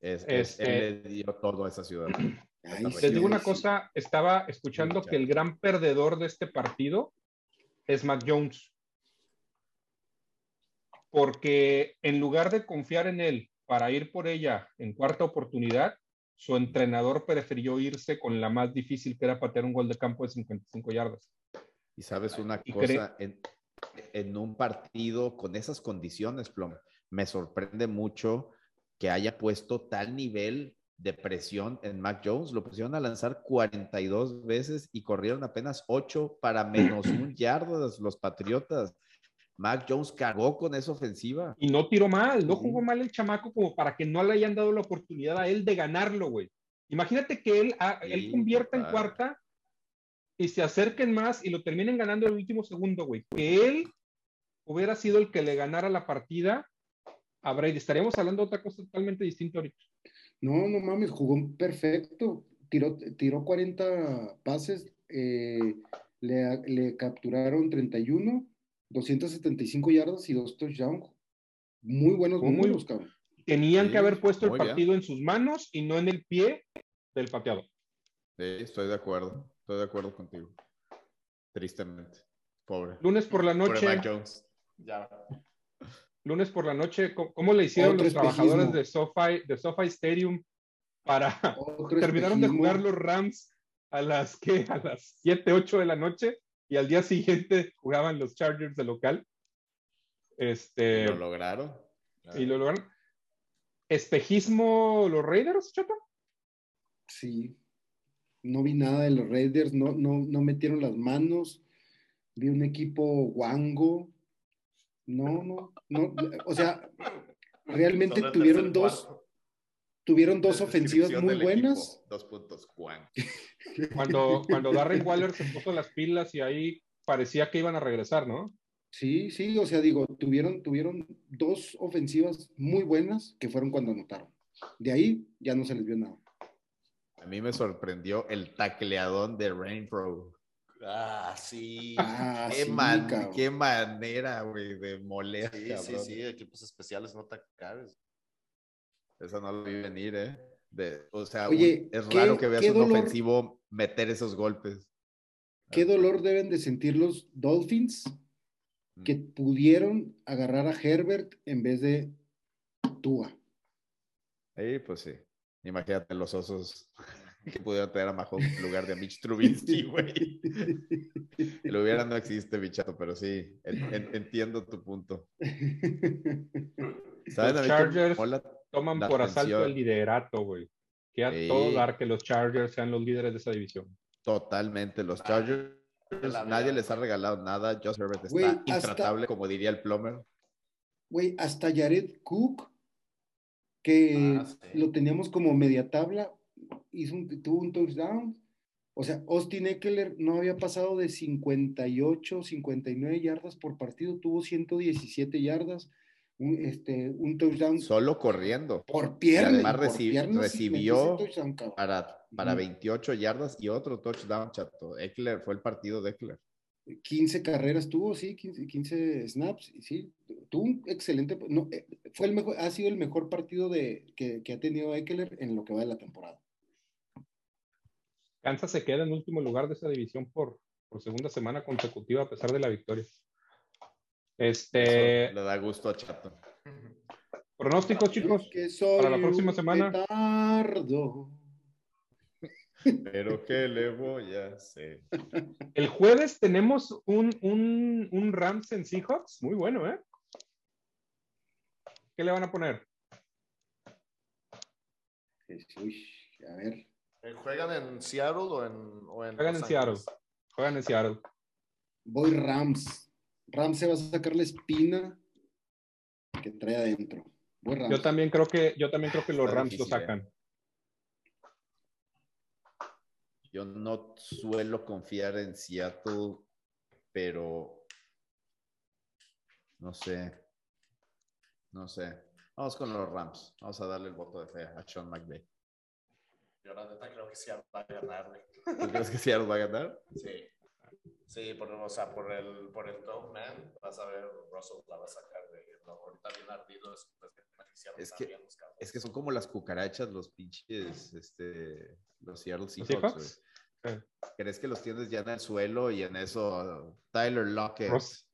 Es- es- Este- él le dio todo a esa ciudad. Ay, Les digo una cosa, estaba escuchando que el gran perdedor de este partido es Mac Jones. Porque en lugar de confiar en él para ir por ella en cuarta oportunidad, su entrenador prefirió irse con la más difícil, que era patear un gol de campo de 55 yardas. Y sabes una Y cosa, en, en un partido con esas condiciones, Plom, me sorprende mucho que haya puesto tal nivel de presión en Mac Jones. Lo pusieron a lanzar 42 veces y corrieron apenas 8 para menos un yardas los Patriotas. Mac Jones cargó con esa ofensiva. Y no tiró mal, no jugó mal el chamaco como para que no le hayan dado la oportunidad a él de ganarlo, güey. Imagínate que él, ah, él convierta en cuarta y se acerquen más y lo terminen ganando el último segundo, güey. Que él hubiera sido el que le ganara la partida a Brady. Estaríamos hablando de otra cosa totalmente distinta ahorita. No, no mames, jugó perfecto. Tiró, tiró 40 pases, eh, le, le capturaron 31, 275 yardas y dos touchdowns. Muy buenos muy- números, cabrón. Tenían Sí, que haber puesto el bien. partido en sus manos y no en el pie del pateador. Sí, estoy de acuerdo. Estoy de acuerdo contigo. Tristemente. Pobre. Lunes por la Pobre noche, Mac Jones. Ya. lunes por la noche, ¿cómo, cómo le hicieron Otro los trabajadores de SoFi, de SoFi Stadium para Otro terminaron de jugar los Rams a las ¿qué? a las 7, 8 de la noche y al día siguiente jugaban los Chargers de local. Este, Lo lograron. y lo lograron. ¿Espejismo los Raiders, Chata? Sí. No vi nada de los Raiders, no, no, no metieron las manos. Vi un equipo guango. No, no, no. O sea, realmente tuvieron dos, cuarto. Tuvieron dos ofensivas muy buenas. equipo. Dos puntos, Juan. Cuando, cuando Darren Waller se puso las pilas y ahí parecía que iban a regresar, ¿no? Sí, sí, o sea, digo, tuvieron, tuvieron dos ofensivas muy buenas que fueron cuando anotaron. De ahí ya no se les vio nada. A mí me sorprendió el tacleadón de Rainbow. Ah, sí. Ah, Qué, sí, man- qué manera, güey, de moler. Sí, sí, cabrón. sí, equipos especiales no te acabes. Eso no lo vi venir, ¿eh? De- o sea, Oye, un- es qué- raro que veas un dolor- ofensivo meter esos golpes. ¿Qué dolor deben de sentir los Dolphins que pudieron agarrar a Herbert en vez de Tua? Sí, pues sí. Imagínate los osos que pudieron tener a Mahomes en lugar de a Mitch Trubisky, güey. Si lo hubiera no existe, bichato, pero sí, en- en- entiendo tu punto. ¿Sabes? Los A mí que me Chargers mola- Toman por asalto el liderato, güey. Que a Sí. todo dar que los Chargers sean los líderes de esa división. Totalmente. Los Chargers, la nadie les ha regalado nada. Josh Herbert está hasta- intratable, como diría el Plomer. Güey, hasta Jared Cook, que Ah, sí. lo teníamos como media tabla, hizo un, tuvo un touchdown. O sea, Austin Eckler no había pasado de 58, 59 yardas por partido, tuvo 117 yardas, un, este, un touchdown Solo corriendo por pierna. además y por reci- pierna sí recibió para, para Ujú. 28 yardas y otro touchdown, chato. Eckler fue el partido de Eckler. 15 carreras tuvo, sí, 15, 15 snaps, y sí, tuvo un excelente, no, eh, fue el mejor, ha sido el mejor partido de, que, que ha tenido Eckler en lo que va de la temporada. Kansas se queda en último lugar de esa división por por segunda semana consecutiva a pesar de la victoria. Este, Eso le da gusto a Chato. pronósticos, chicos. Que soy para la próxima semana. petardo. Pero ¿qué le voy a hacer? El jueves tenemos un, un, un Rams en Seahawks. Muy bueno, ¿eh? ¿Qué le van a poner? Uy, a ver. Eh, ¿Juegan en Seattle o en, o en Juegan en Seattle. Juegan en Seattle. Voy Rams. Rams se va a sacar la espina que trae adentro. Voy Rams. Yo también creo que, yo también creo que los Está Rams lo ¿eh? sacan. Yo no suelo confiar en Seattle, pero no sé. No sé. Vamos con los Rams. Vamos a darle el voto de fe a Sean McVay. Yo la neta creo que Seattle va a ganar. ¿Tú crees que Seattle va a ganar? Sí. Sí, por, o sea, por el, por el top man, vas a ver, Russell la va a sacar de no, ahorita bien ardido después que Es que- los. Es que son como las cucarachas, los pinches, este, los Seattle Seahawks. Seahawks? güey. Sí. ¿Crees que los tienes ya en el suelo y en eso Tyler Lockett? Ross-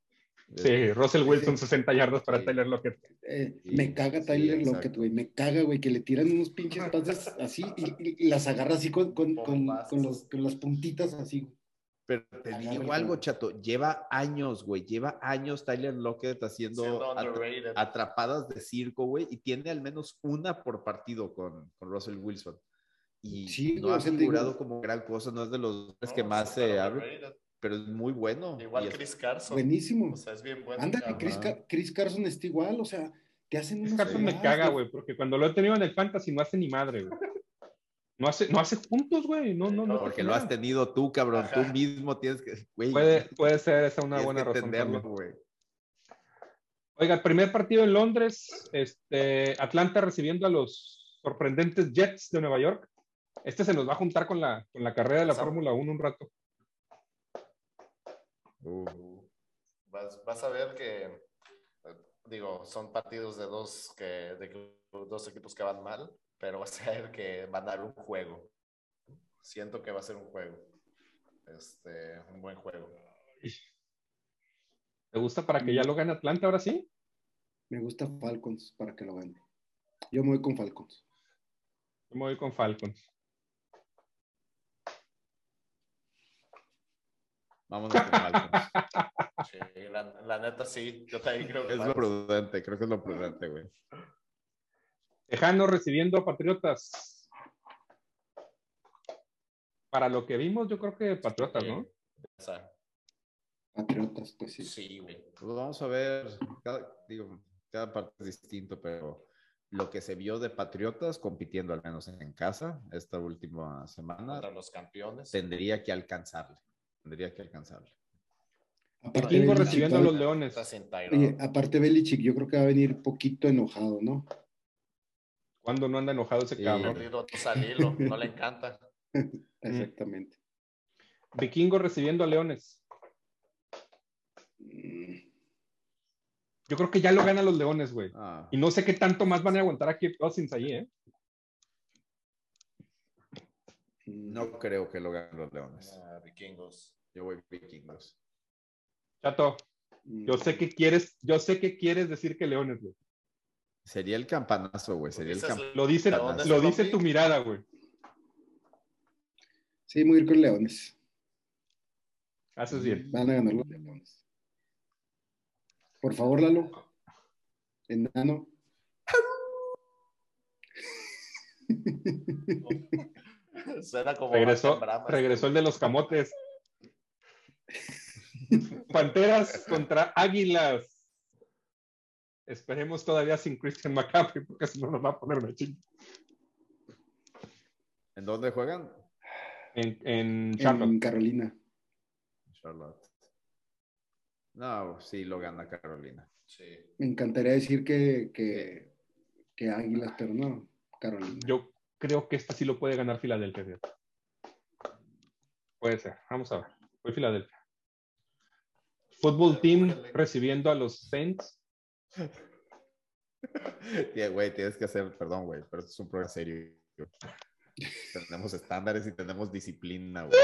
Sí, Russell Wilson, 60 yardas para Sí. Tyler Lockett. Eh, Sí, me caga Tyler. Lockett, güey. Me caga, güey, que le tiran unos pinches pases así y, y las agarra así con, con, con, con los- con las puntitas así. Pero te Agarra digo algo, chato. Lleva años, güey. Lleva años Tyler Lockett haciendo atrapadas de circo, güey. Y tiene al menos una por partido con, con Russell Wilson. Y Sí, no ha figurado como gran cosa. No es de los No, que más se abre, underrated. pero es muy bueno. Igual Y es- Chris Carson. Buenísimo. O sea, es bien bueno. Ándale. Chris, Car- Chris Carson está igual, o sea, te hacen unos Carson me caga, güey, porque cuando lo he tenido en el fantasy no hace ni madre, güey. No hace, no hace puntos, güey. No, no, no. Porque lo has tenido tú, cabrón. Ajá. Tú mismo tienes que. güey, Puede, puede ser esa una buena que razón. güey. Oiga, el primer partido en Londres, este, Atlanta recibiendo a los sorprendentes Jets de Nueva York. Este se nos va a juntar con la, con la carrera de la Fórmula 1 un rato. Uh, Vas, vas a ver que, digo, son partidos de dos, que, de dos equipos que van mal, pero vas a ver que van a dar un juego. Siento que va a ser un juego. Este, un buen juego. ¿Te gusta para que ya lo gane Atlanta ahora sí? Me gusta Falcons para que lo gane. Yo me voy con Falcons. Yo me voy con Falcons. vámonos con Falcons. Sí, la, la neta sí, yo también creo que es lo prudente, creo que es lo prudente, güey. Tejano recibiendo a Patriotas. Para lo que vimos, yo creo que Patriotas, ¿no? Patriotas, pues sí. sí, güey. Pues vamos a ver, cada, digo, cada parte es distinto, pero lo que se vio de Patriotas compitiendo al menos en casa esta última semana Contra los campeones. tendría que alcanzarle, tendría que alcanzarle. Aparte, Vikingo Belichick recibiendo a los Leones. Oye, aparte Belichick, yo creo que va a venir poquito enojado, ¿no? Cuando no anda enojado ese Sí. cabrón. No le encanta. Exactamente. Vikingo recibiendo a Leones. Mm, Yo creo que ya lo ganan los Leones, güey. Ah, Y no sé qué tanto más van a aguantar aquí Cousins allí, ¿eh? mm. no creo que lo ganen los Leones. Ah, vikingos. Yo voy Vikingos. Chato, Mm. yo sé que quieres, yo sé que quieres decir que Leones, güey. Sería el campanazo, güey. Sería el Dices camp- Lo dice, lo dice tu mirada, güey. Sí, a ir con Leones. Haces bien. Van a ganar los Leones. Por favor, Lalo. Enano. Suena como Regresó, regresó el de los camotes. Panteras contra Águilas. Esperemos todavía sin Christian McCaffrey, porque si no nos va a poner una chinga. ¿En dónde juegan? En, en Charlotte. En Carolina. Charlotte. No, sí, lo gana Carolina. Sí. Me encantaría decir que, que, que Águilas, pero no. Carolina. Yo creo que este sí lo puede ganar Filadelfia. Puede ser. Vamos a ver. Voy Filadelfia. Fútbol Team recibiendo a los Saints. Güey, tienes que hacer, perdón, güey, pero esto es un programa serio. tenemos estándares y tenemos disciplina, güey.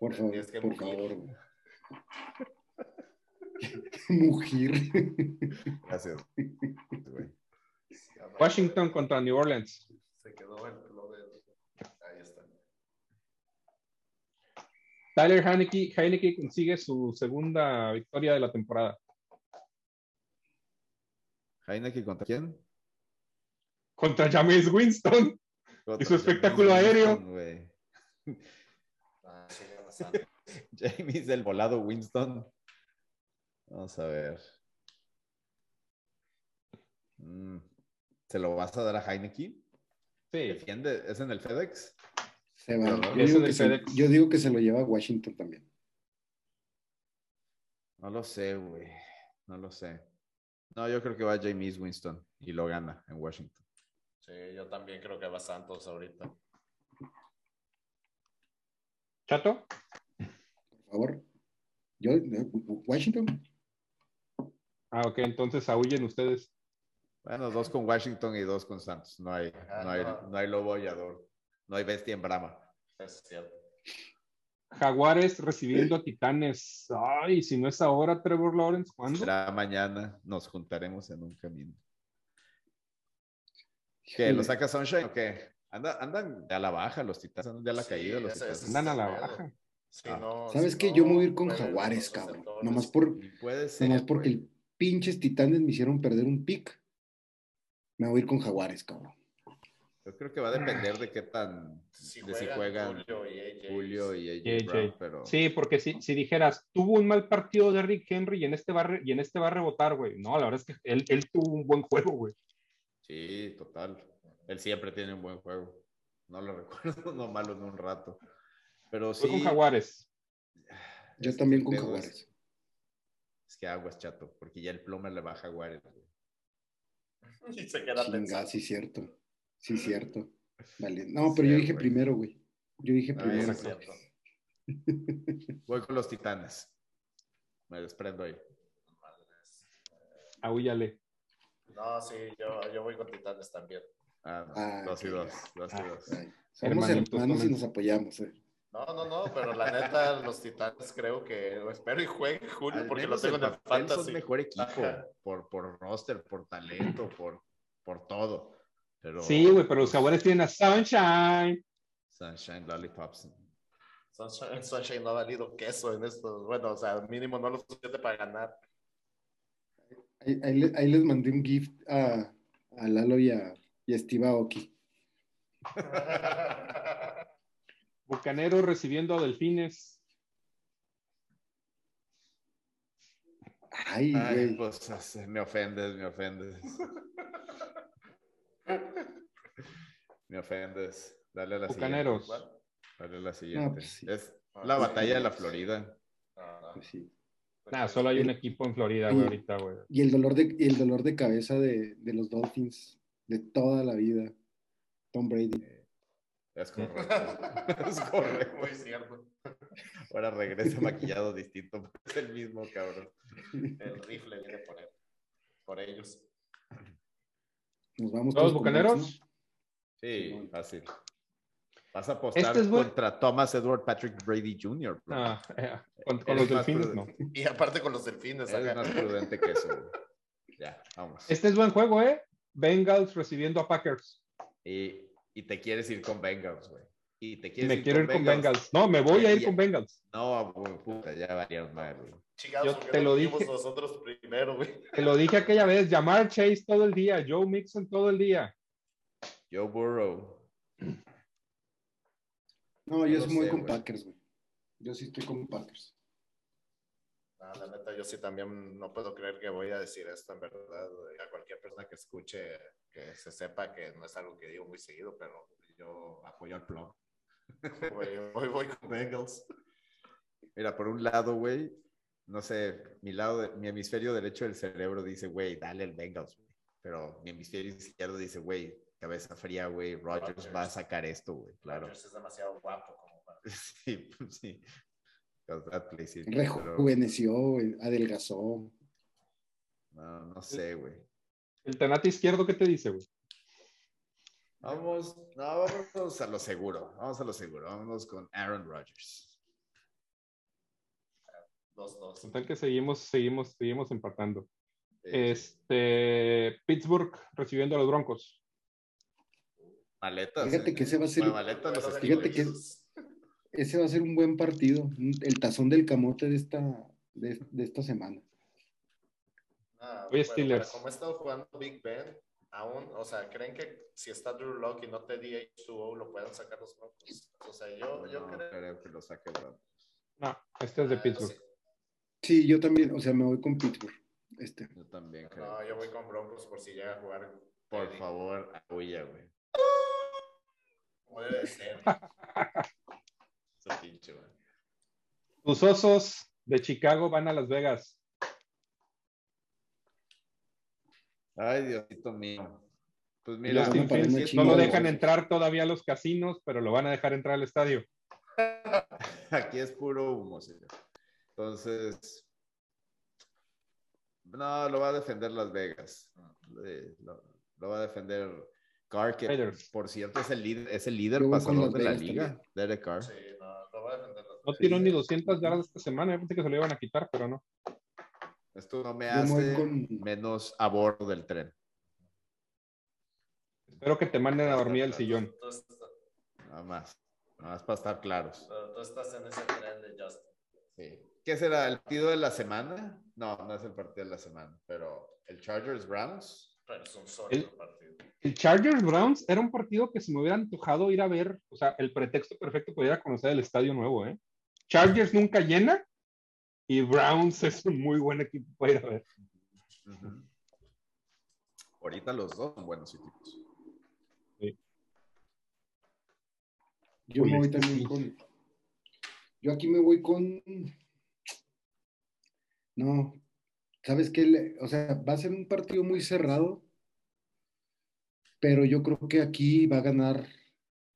Por favor, Tienes que por mugir. favor. güey. Mugir. Gracias. güey. Washington contra New Orleans. Se quedó el. Tyler Heineke, Heineke consigue su segunda victoria de la temporada. Heineken contra quién? Contra James Winston. Contra Y su espectáculo James aéreo. Winston. Ah. James del volado Winston. Vamos a ver. Mm, ¿Se lo vas a dar a Heineken? Sí. ¿Defiende? ¿Es en el FedEx? Se va. Pero, Yo digo, que se, FedEx. yo digo que se lo lleva a Washington también. No lo sé, güey. No lo sé. No, yo creo que va James Winston y lo gana en Washington. Sí, yo también creo que va Santos ahorita. Chato. Por favor. Yo, Washington. Ah, ok, entonces aúllen ustedes. Bueno, dos con Washington y dos con Santos. No hay, Ajá, no hay, no. no hay lobo hallador. No hay bestia en brama. Es cierto. Jaguares recibiendo a Titanes. Ay, si no es ahora, Trevor Lawrence, ¿cuándo? Será mañana. Nos juntaremos en un camino. ¿Qué? ¿Lo saca Sunshine o qué? Anda- andan de a la baja los titanes, andan de a la Sí, caída los titanes. Andan a la baja. Sí, Ah. no, ¿Sabes si qué? no Yo me voy a ir con Jaguares, cabrón. Nomás, por, puede ser. nomás porque el pinches titanes me hicieron perder un pick. Me voy a ir con Jaguares, cabrón. Yo creo que va a depender de qué tan. Si de si juegan Julio y AJ. Julio y AJ, Y AJ. Brown, pero. Sí, porque si, si dijeras, tuvo un mal partido de Rick Henry y en este va, y en este va a rebotar, güey. No, la verdad es que él, él tuvo un buen juego, güey. Sí, total. Él siempre tiene un buen juego. No lo recuerdo, no malo en un rato. Pero Fue sí. con Jaguares. Yo es también con pedo es- Jaguares. Es que aguas, chato, porque ya el plomer le va a Jaguares. güey. Y se queda Chinga, pensando. sí, cierto. Sí, cierto. Vale. No, pero yo dije güey. primero, güey. Yo dije Ah, primero. Es exacto. cierto. Voy con los titanes. Me desprendo ahí. Aúllale. No, sí, yo, yo voy con Titanes también. Ah, no. Ah, dos y dos. Dos y Ah, dos. Ay, Somos Hermanitos, hermanos y nos apoyamos. eh. No, no, no, pero la neta, los Titanes creo que espero y juegue Julio Al porque lo tengo en el papel son fantasy. mejor equipo por, por roster, por talento, por, por todo. Pero, Sí, güey, pero los Jaguares tienen a Sunshine. Sunshine Lollipops. Sunshine, Sunshine no ha valido queso en esto. Bueno, o sea, mínimo no lo suficiente para ganar. Ahí, ahí ahí les mandé un gift a, a Lalo y a, y a Steve Aoki. Bucaneros recibiendo a Delfines. Ay, Ay, pues me ofendes, me ofendes. me ofendes. Dale a la Bucaneros. siguiente. Dale a la siguiente. pues sí. Es Ah, la batalla de la Florida. No, no. Pues sí. Nada, solo hay un equipo en Florida, güey, ahorita, güey. Y el dolor de, y el dolor de cabeza de, de los Dolphins de toda la vida. Tom Brady. Es correcto. es correcto. Muy cierto. Ahora regresa maquillado distinto. Es el mismo cabrón. El rifle viene por él. Por ellos. Nos vamos ¿Todos con bucaneros? Bucks, Sí, fácil. Vas a apostar Este es buen- contra Thomas Edward Patrick Brady Jr. Ah, eh, con, con los delfines, no. Y aparte con los delfines acá. más prudente que eso. güey. Ya, vamos. Este es buen juego, ¿eh? Bengals recibiendo a Packers. Y, y te quieres ir con Bengals, güey. Y te quieres Me quiero ir con Bengals. No, me voy a ir Ya- con Bengals. No, puta, ya valieron mal, güey. Chingados, Yo ¿por qué te no lo dije. nosotros primero, güey. Te lo dije aquella vez, llamar Chase todo el día, Joe Mixon todo el día. Joe Burrow. No, yo No me voy sé, con güey. Packers, güey. Yo sí estoy con Packers. No, la neta, yo sí también no puedo creer que voy a decir esto, en verdad. A cualquier persona que escuche, que se sepa que no es algo que digo muy seguido, pero yo apoyo al. Voy, voy, voy con Bengals. Mira, por un lado, güey, no sé, mi lado, de- mi hemisferio derecho del cerebro dice, güey, dale el Bengals, güey. Pero mi hemisferio izquierdo dice, güey, cabeza fría, güey, Rodgers Rodgers. va a sacar esto, güey, claro. Rodgers es demasiado guapo como para... Sí, pues, sí. Rejuveneció, güey, adelgazó. No, no sé, güey. El tenate izquierdo, ¿qué te dice, güey? Vamos, no, vamos a lo seguro, vamos a lo seguro, vamos con Aaron Rodgers. 2-2. Total que seguimos, seguimos, seguimos empatando. Eh, Este, Pittsburgh recibiendo a los Broncos. maletas. Fíjate eh. que ese va a ser- Bueno, maletas los Fíjate que- Ese va a ser un buen partido, el tazón del camote de esta, de, de esta semana. Ah, Oye, bueno, Steelers. como ha estado jugando Big Ben, aún, o sea, ¿creen que si está Drew Lock y no te DH2O lo puedan sacar los Broncos? O sea, yo, yo No, creo. creo que lo saque Broncos. No, este es de Ah, Pittsburgh. sí. Sí, yo también, o sea, me voy con Pittsburgh. Este. Yo también creo. No, yo voy con Broncos por si llega a jugar. Por Teddy. favor, huya, güey. Como debe de ser. Pinche, güey. Tus osos de Chicago van a Las Vegas. Ay, Diosito mío. Pues mira, chinga no lo de dejan entrar todavía a los casinos, pero lo van a dejar entrar al estadio. aquí es puro humo, señor. Entonces, no, lo va a defender Las Vegas. Eh, lo, lo va a defender Carr, que Raiders. por cierto es el líder, es el líder pasador de la Vegas liga, también. Derek Carr. Sí, no, lo va a defender. No tiró ni 200 yardas esta semana. Yo pensé que se lo iban a quitar, pero no. Esto no me hace con- menos a bordo del tren. Espero que te manden a dormir al sillón. Nada más. Nada más para estar claros. tú- tú estás en ese tren de Justin. Sí. ¿Qué será? ¿El partido de la semana? No, no es el partido de la semana, pero el Chargers Browns. Pero es un sólido El- partido. El Chargers Browns era un partido que se me hubiera antojado ir a ver. O sea, el pretexto perfecto para ir a conocer el estadio nuevo, ¿eh? Chargers nunca llena y Browns es un muy buen equipo para ir a ver. Ahorita los dos son buenos equipos. Yo me voy este también sí. con. Yo aquí me voy con. No, ¿sabes qué? Le- O sea, va a ser un partido muy cerrado, pero yo creo que aquí va a ganar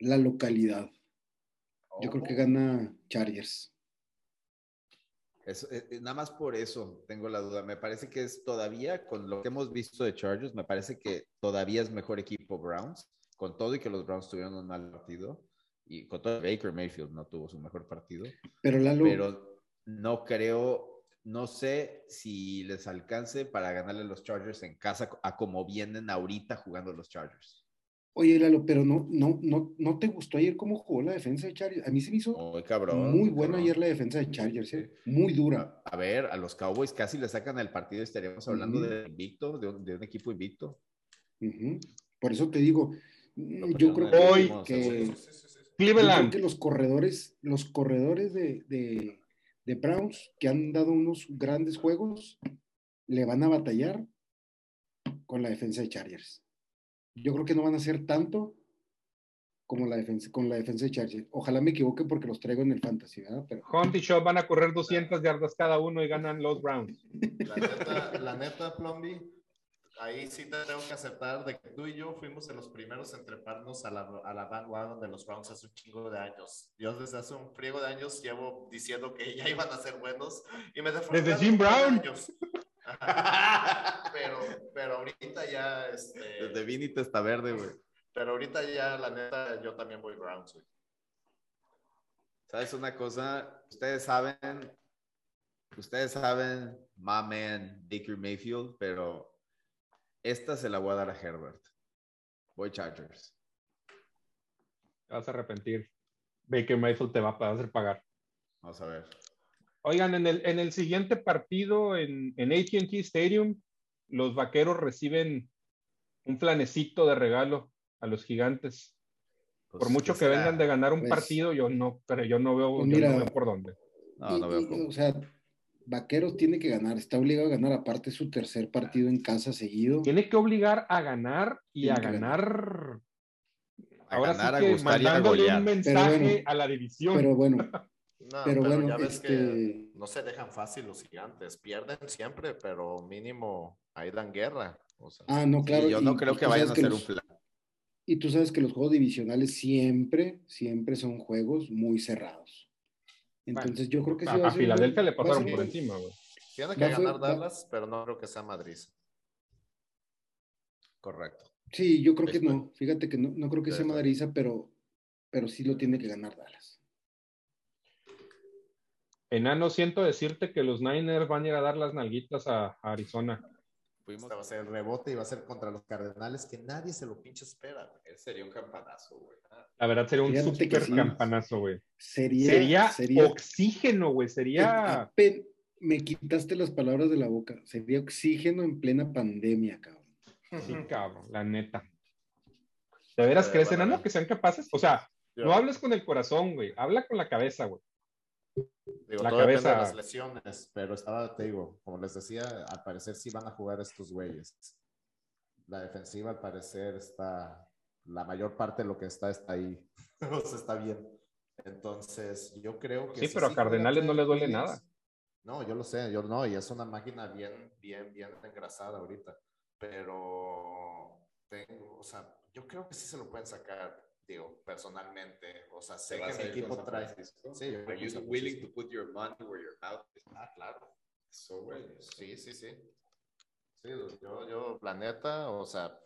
la localidad. Yo creo que gana Chargers. Eso, eh, eh, nada más por eso tengo la duda. Me parece que es todavía, con lo que hemos visto de Chargers, me parece que todavía es mejor equipo Browns, con todo y que los Browns tuvieron un mal partido, y con todo Baker Mayfield no tuvo su mejor partido, Pero Lalo, pero no creo, no sé si les alcance para ganarle a los Chargers en casa a como vienen ahorita jugando los Chargers. oye, Lalo, pero no, no, no, ¿no te gustó ayer cómo jugó la defensa de Chargers? A mí se me hizo Muy cabrón. muy buena cabrón. ayer la defensa de Chargers, ¿eh? muy dura. A ver, a los Cowboys casi le sacan el partido estaríamos hablando de invicto, de un, de un equipo invicto. Por eso te digo, No, yo pero creo que, que- Sí, sí, sí, sí. Yo creo Cleveland. que los corredores, los corredores de, de, de Browns, que han dado unos grandes juegos, le van a batallar con la defensa de Chargers. Yo creo que no van a hacer tanto como la defensa, con la defensa de Chargers. Ojalá me equivoque porque los traigo en el fantasy, ¿verdad? Pero Hunt y Shaw van a correr 200 yardas cada uno y ganan los Browns. La neta, la neta, Plumby, ahí sí te tengo que aceptar de que tú y yo fuimos de los primeros en treparnos a la, a la bandwagon de los Browns hace un chingo de años. Yo desde hace un friego de años llevo diciendo que ya iban a ser buenos y me Desde Jim Brown. pero, pero ahorita ya, este, Desde Vini está verde, güey. pero ahorita ya, la neta, yo también voy Browns, güey. ¿Sabes una cosa? Ustedes saben, ustedes saben, my man, Baker Mayfield, pero esta se la voy a dar a Herbert. Voy Chargers. Te vas a arrepentir. Baker Mayfield te va a hacer pagar. Vamos a ver. Oigan, en el, en el siguiente partido en, en ATT Stadium, los vaqueros reciben un flanecito de regalo a los gigantes. Pues, Por mucho ¿qué que vengan de ganar un Pues- partido, yo no, pero yo no veo, Pues yo mira, no veo por dónde. No, no veo y, cómo. o sea, Vaqueros tiene que ganar, está obligado a ganar, aparte su tercer partido en casa seguido. Tiene que obligar a ganar y Tiene a ganar. A Ahora ganar, a sí que gustar y a mandándole golear. un mensaje bueno, a la división. Pero bueno, No, Pero bueno, ya ves este- que no se dejan fácil los gigantes. Pierden siempre, pero mínimo ahí dan guerra. O sea, ah, no, Sí, claro. yo y- no creo que tú vayan a sabes que hacer un los- plan. Y tú sabes que los juegos divisionales siempre, siempre son juegos muy cerrados. Entonces yo creo que sí a, Filadelfia le pasaron por encima, güey. tiene que ser- ganar va- Dallas, pero no creo que sea Madrid. Correcto. Sí, yo creo que Estoy- no. Fíjate que no, no creo que sea Madriza, pero, pero sí lo tiene que ganar Dallas. Enano, siento decirte que los Niners van a ir a dar las nalguitas a, a Arizona. Fuimos... Este va a ser el rebote y va a ser contra los Cardenales que nadie se lo pinche espera. Ese sería un campanazo, güey. La verdad sería un super sí. campanazo, güey. Sería, Sería, oxígeno, güey. Sería. Me quitaste las palabras de la boca. Sería oxígeno en plena pandemia, cabrón. Sí, cabrón, la neta. ¿De veras crees, enano, no. que sean capaces? O sea, Yo- no hables con el corazón, güey. Habla con la cabeza, güey. Digo, La todo depende cabeza- de las lesiones, pero estaba, te digo, como les decía, al parecer sí van a jugar estos güeyes. La defensiva, al parecer, está, la mayor parte de lo que está, está ahí. o sea, está bien. Entonces, yo creo que... Sí, si pero a juega Cardenales no le duele Williams- nada. No, yo lo sé, yo no, y es una máquina bien, bien, bien engrasada ahorita. Pero, tengo, o sea, yo creo que sí se lo pueden sacar, digo, personalmente. O sea, sé ¿Te que con equipo trae... Francisco? Sí, yo Are you willing to put your money where your mouth is? Ah, claro. Eso, güey. Sí, sí, sí. Sí, yo, yo, la neta, o sea,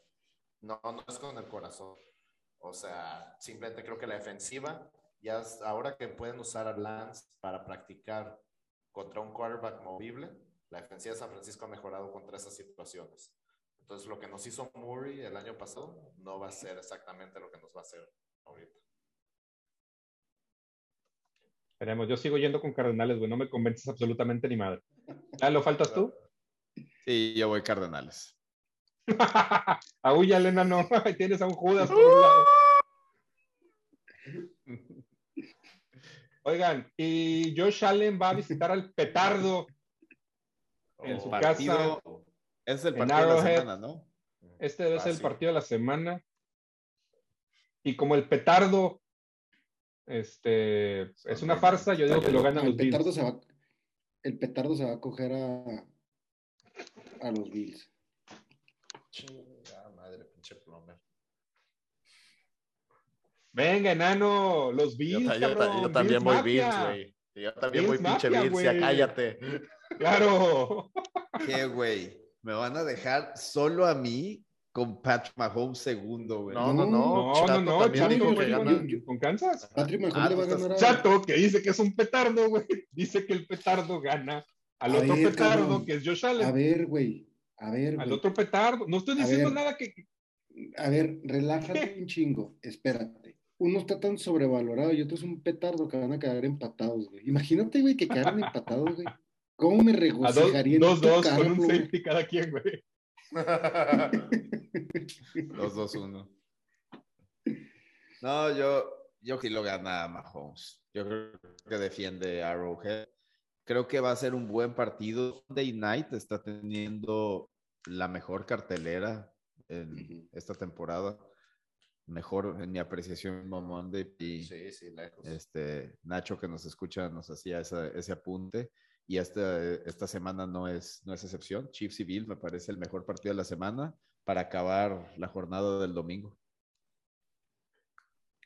no, no es con el corazón. O sea, simplemente creo que la defensiva, ya ahora que pueden usar a Lance para practicar contra un quarterback movible, la defensiva de San Francisco ha mejorado contra esas situaciones. Entonces, lo que nos hizo Murray el año pasado no va a ser exactamente lo que nos va a hacer ahorita. Esperemos, yo sigo yendo con Cardenales, güey. No me convences absolutamente ni madre. ¿lo faltas tú? Sí, yo voy Cardenales. Aúlla, enano. Ahí Tienes a un Judas por un lado. Oigan, y Josh Allen va a visitar al petardo en su Oh, partido, casa. Es el partido de la semana, ¿no? Este debe ser el partido de la semana. Y como el petardo este, es una farsa, yo digo que lo ganan el los Bills. petardo se va, el petardo se va a coger a, a los Bills. Chingada madre, pinche plomer. Venga, enano, los Bills, yo ta- cabrón, yo también voy Bills, güey. Yo también Bills voy pinche Bills, ya cállate. Claro. ¿Qué, güey? ¿Me van a dejar solo a mí con Patrick Mahomes segundo, güey? No, no, no. No, no, Chato no, Chato, dijo güey, que con Kansas. Patrick Mahomes Ah, le va a ganar a... Chato, que dice que es un petardo, güey. Dice que el petardo gana al A otro ver, petardo, cabrón. que es Josh A Allen. ver, güey. A ver, Al güey. otro petardo. No estoy A diciendo ver. nada que. A ver, relájate un chingo. Espérate. Uno está tan sobrevalorado y otro es un petardo que van a quedar empatados, güey. Imagínate, güey, que quedaran empatados, güey. ¿Cómo me A dos, regocijaría en dos, tu dos, con un safety cada quien, güey. Los dos, uno. No, yo, yo sí lo gana Mahomes. Yo creo que defiende Arrowhead. Creo que va a ser un buen partido. Day Night está teniendo la mejor cartelera en Ujú. esta temporada. Mejor en mi apreciación Monday y Sí, sí, lejos. este Nacho que nos escucha nos hacía ese apunte y esta, esta semana no es, no es excepción. Chiefs y Bills me parece el mejor partido de la semana para acabar la jornada del domingo.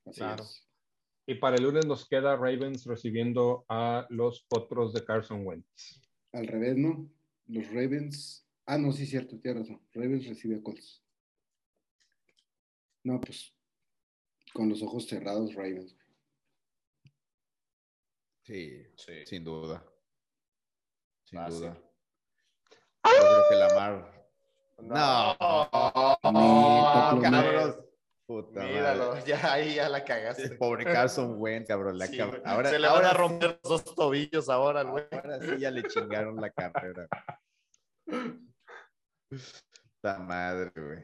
Así Claro. es. Y para el lunes nos queda Ravens recibiendo a los potros de Carson Wentz. Al revés, ¿no? Los Ravens. Ah, no, sí, cierto, tienes razón. Ravens recibe a Colts. No, pues con los ojos cerrados, Ravens. Sí, Sí. sin duda. Sin Fácil. duda. Yo creo que Lamar. No, No, cabrón. Puta Míralo, madre. ya ahí ya la cagaste. Pobre Carson Wentz, cabrón. la Sí, cab- ahora, Se le ahora van a sí- romper los dos tobillos ahora, güey. Ahora sí ya le chingaron la carrera. Puta madre, güey.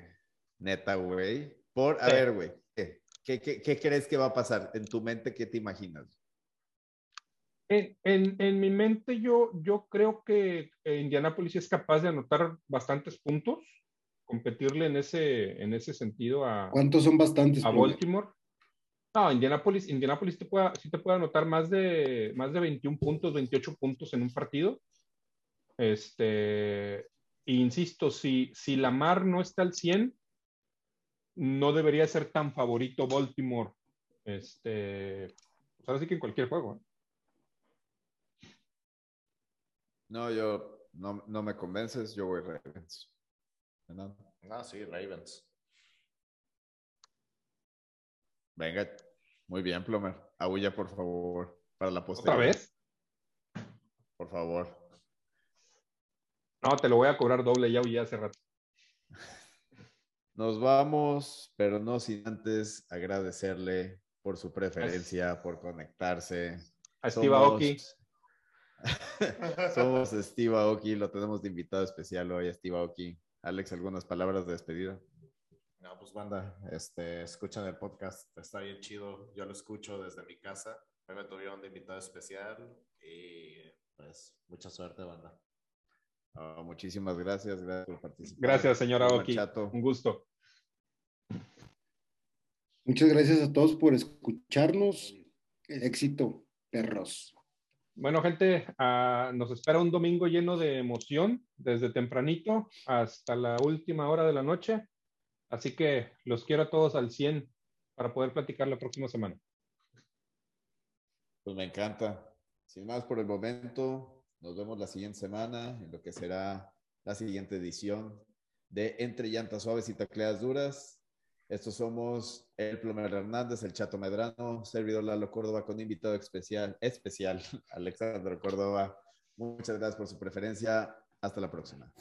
Neta, güey. Por, a Sí. ver, güey. ¿qué, qué, qué, qué crees que va a pasar? En tu mente, ¿qué te imaginas? En, en, en mi mente, yo, yo creo que eh, Indianapolis es capaz de anotar bastantes puntos, competirle en ese, en ese sentido a, ¿Cuántos son bastantes? a Plomer? Baltimore. No, Indianapolis, Indianapolis te puede, sí te puede anotar más de, más de 21 puntos, 28 puntos en un partido. Este, insisto, si, si Lamar no está al 100, no debería ser tan favorito Baltimore. Este, pues ahora sí que en cualquier juego. ¿eh? No, yo no, no me convences, yo voy Ravens. No. No, sí, Ravens. Venga, muy bien, Plomer. Aúlla, por favor, para la ¿Otra posterior. vez? por favor. No, te lo voy a cobrar doble, ya ya hace rato. Nos vamos, pero no sin antes agradecerle por su preferencia, por conectarse. A Steve Aoki. Somos Steve Aoki, lo tenemos de invitado especial hoy, Steve Aoki. Alex, algunas palabras de despedida. No, pues banda, este, escuchan el podcast, está bien chido. Yo lo escucho desde mi casa. Hoy me tuvieron de invitado especial y pues mucha suerte, banda. Oh, muchísimas gracias, gracias por participar. Gracias, señora Oki. Un gusto. Muchas gracias a todos por escucharnos. Éxito, perros. Bueno, gente, uh, nos espera un domingo lleno de emoción, desde tempranito hasta la última hora de la noche. Así que los quiero a todos al 100 para poder platicar la próxima semana. Pues me encanta. Sin más por el momento, nos vemos la siguiente semana en lo que será la siguiente edición de Entre Llantas Suaves y Tacleas Duras. Estos somos el Plomer Hernández, el Chato Medrano, servidor Lalo Córdoba con invitado especial, especial Alexandro Córdoba. Muchas gracias por su preferencia. Hasta la próxima.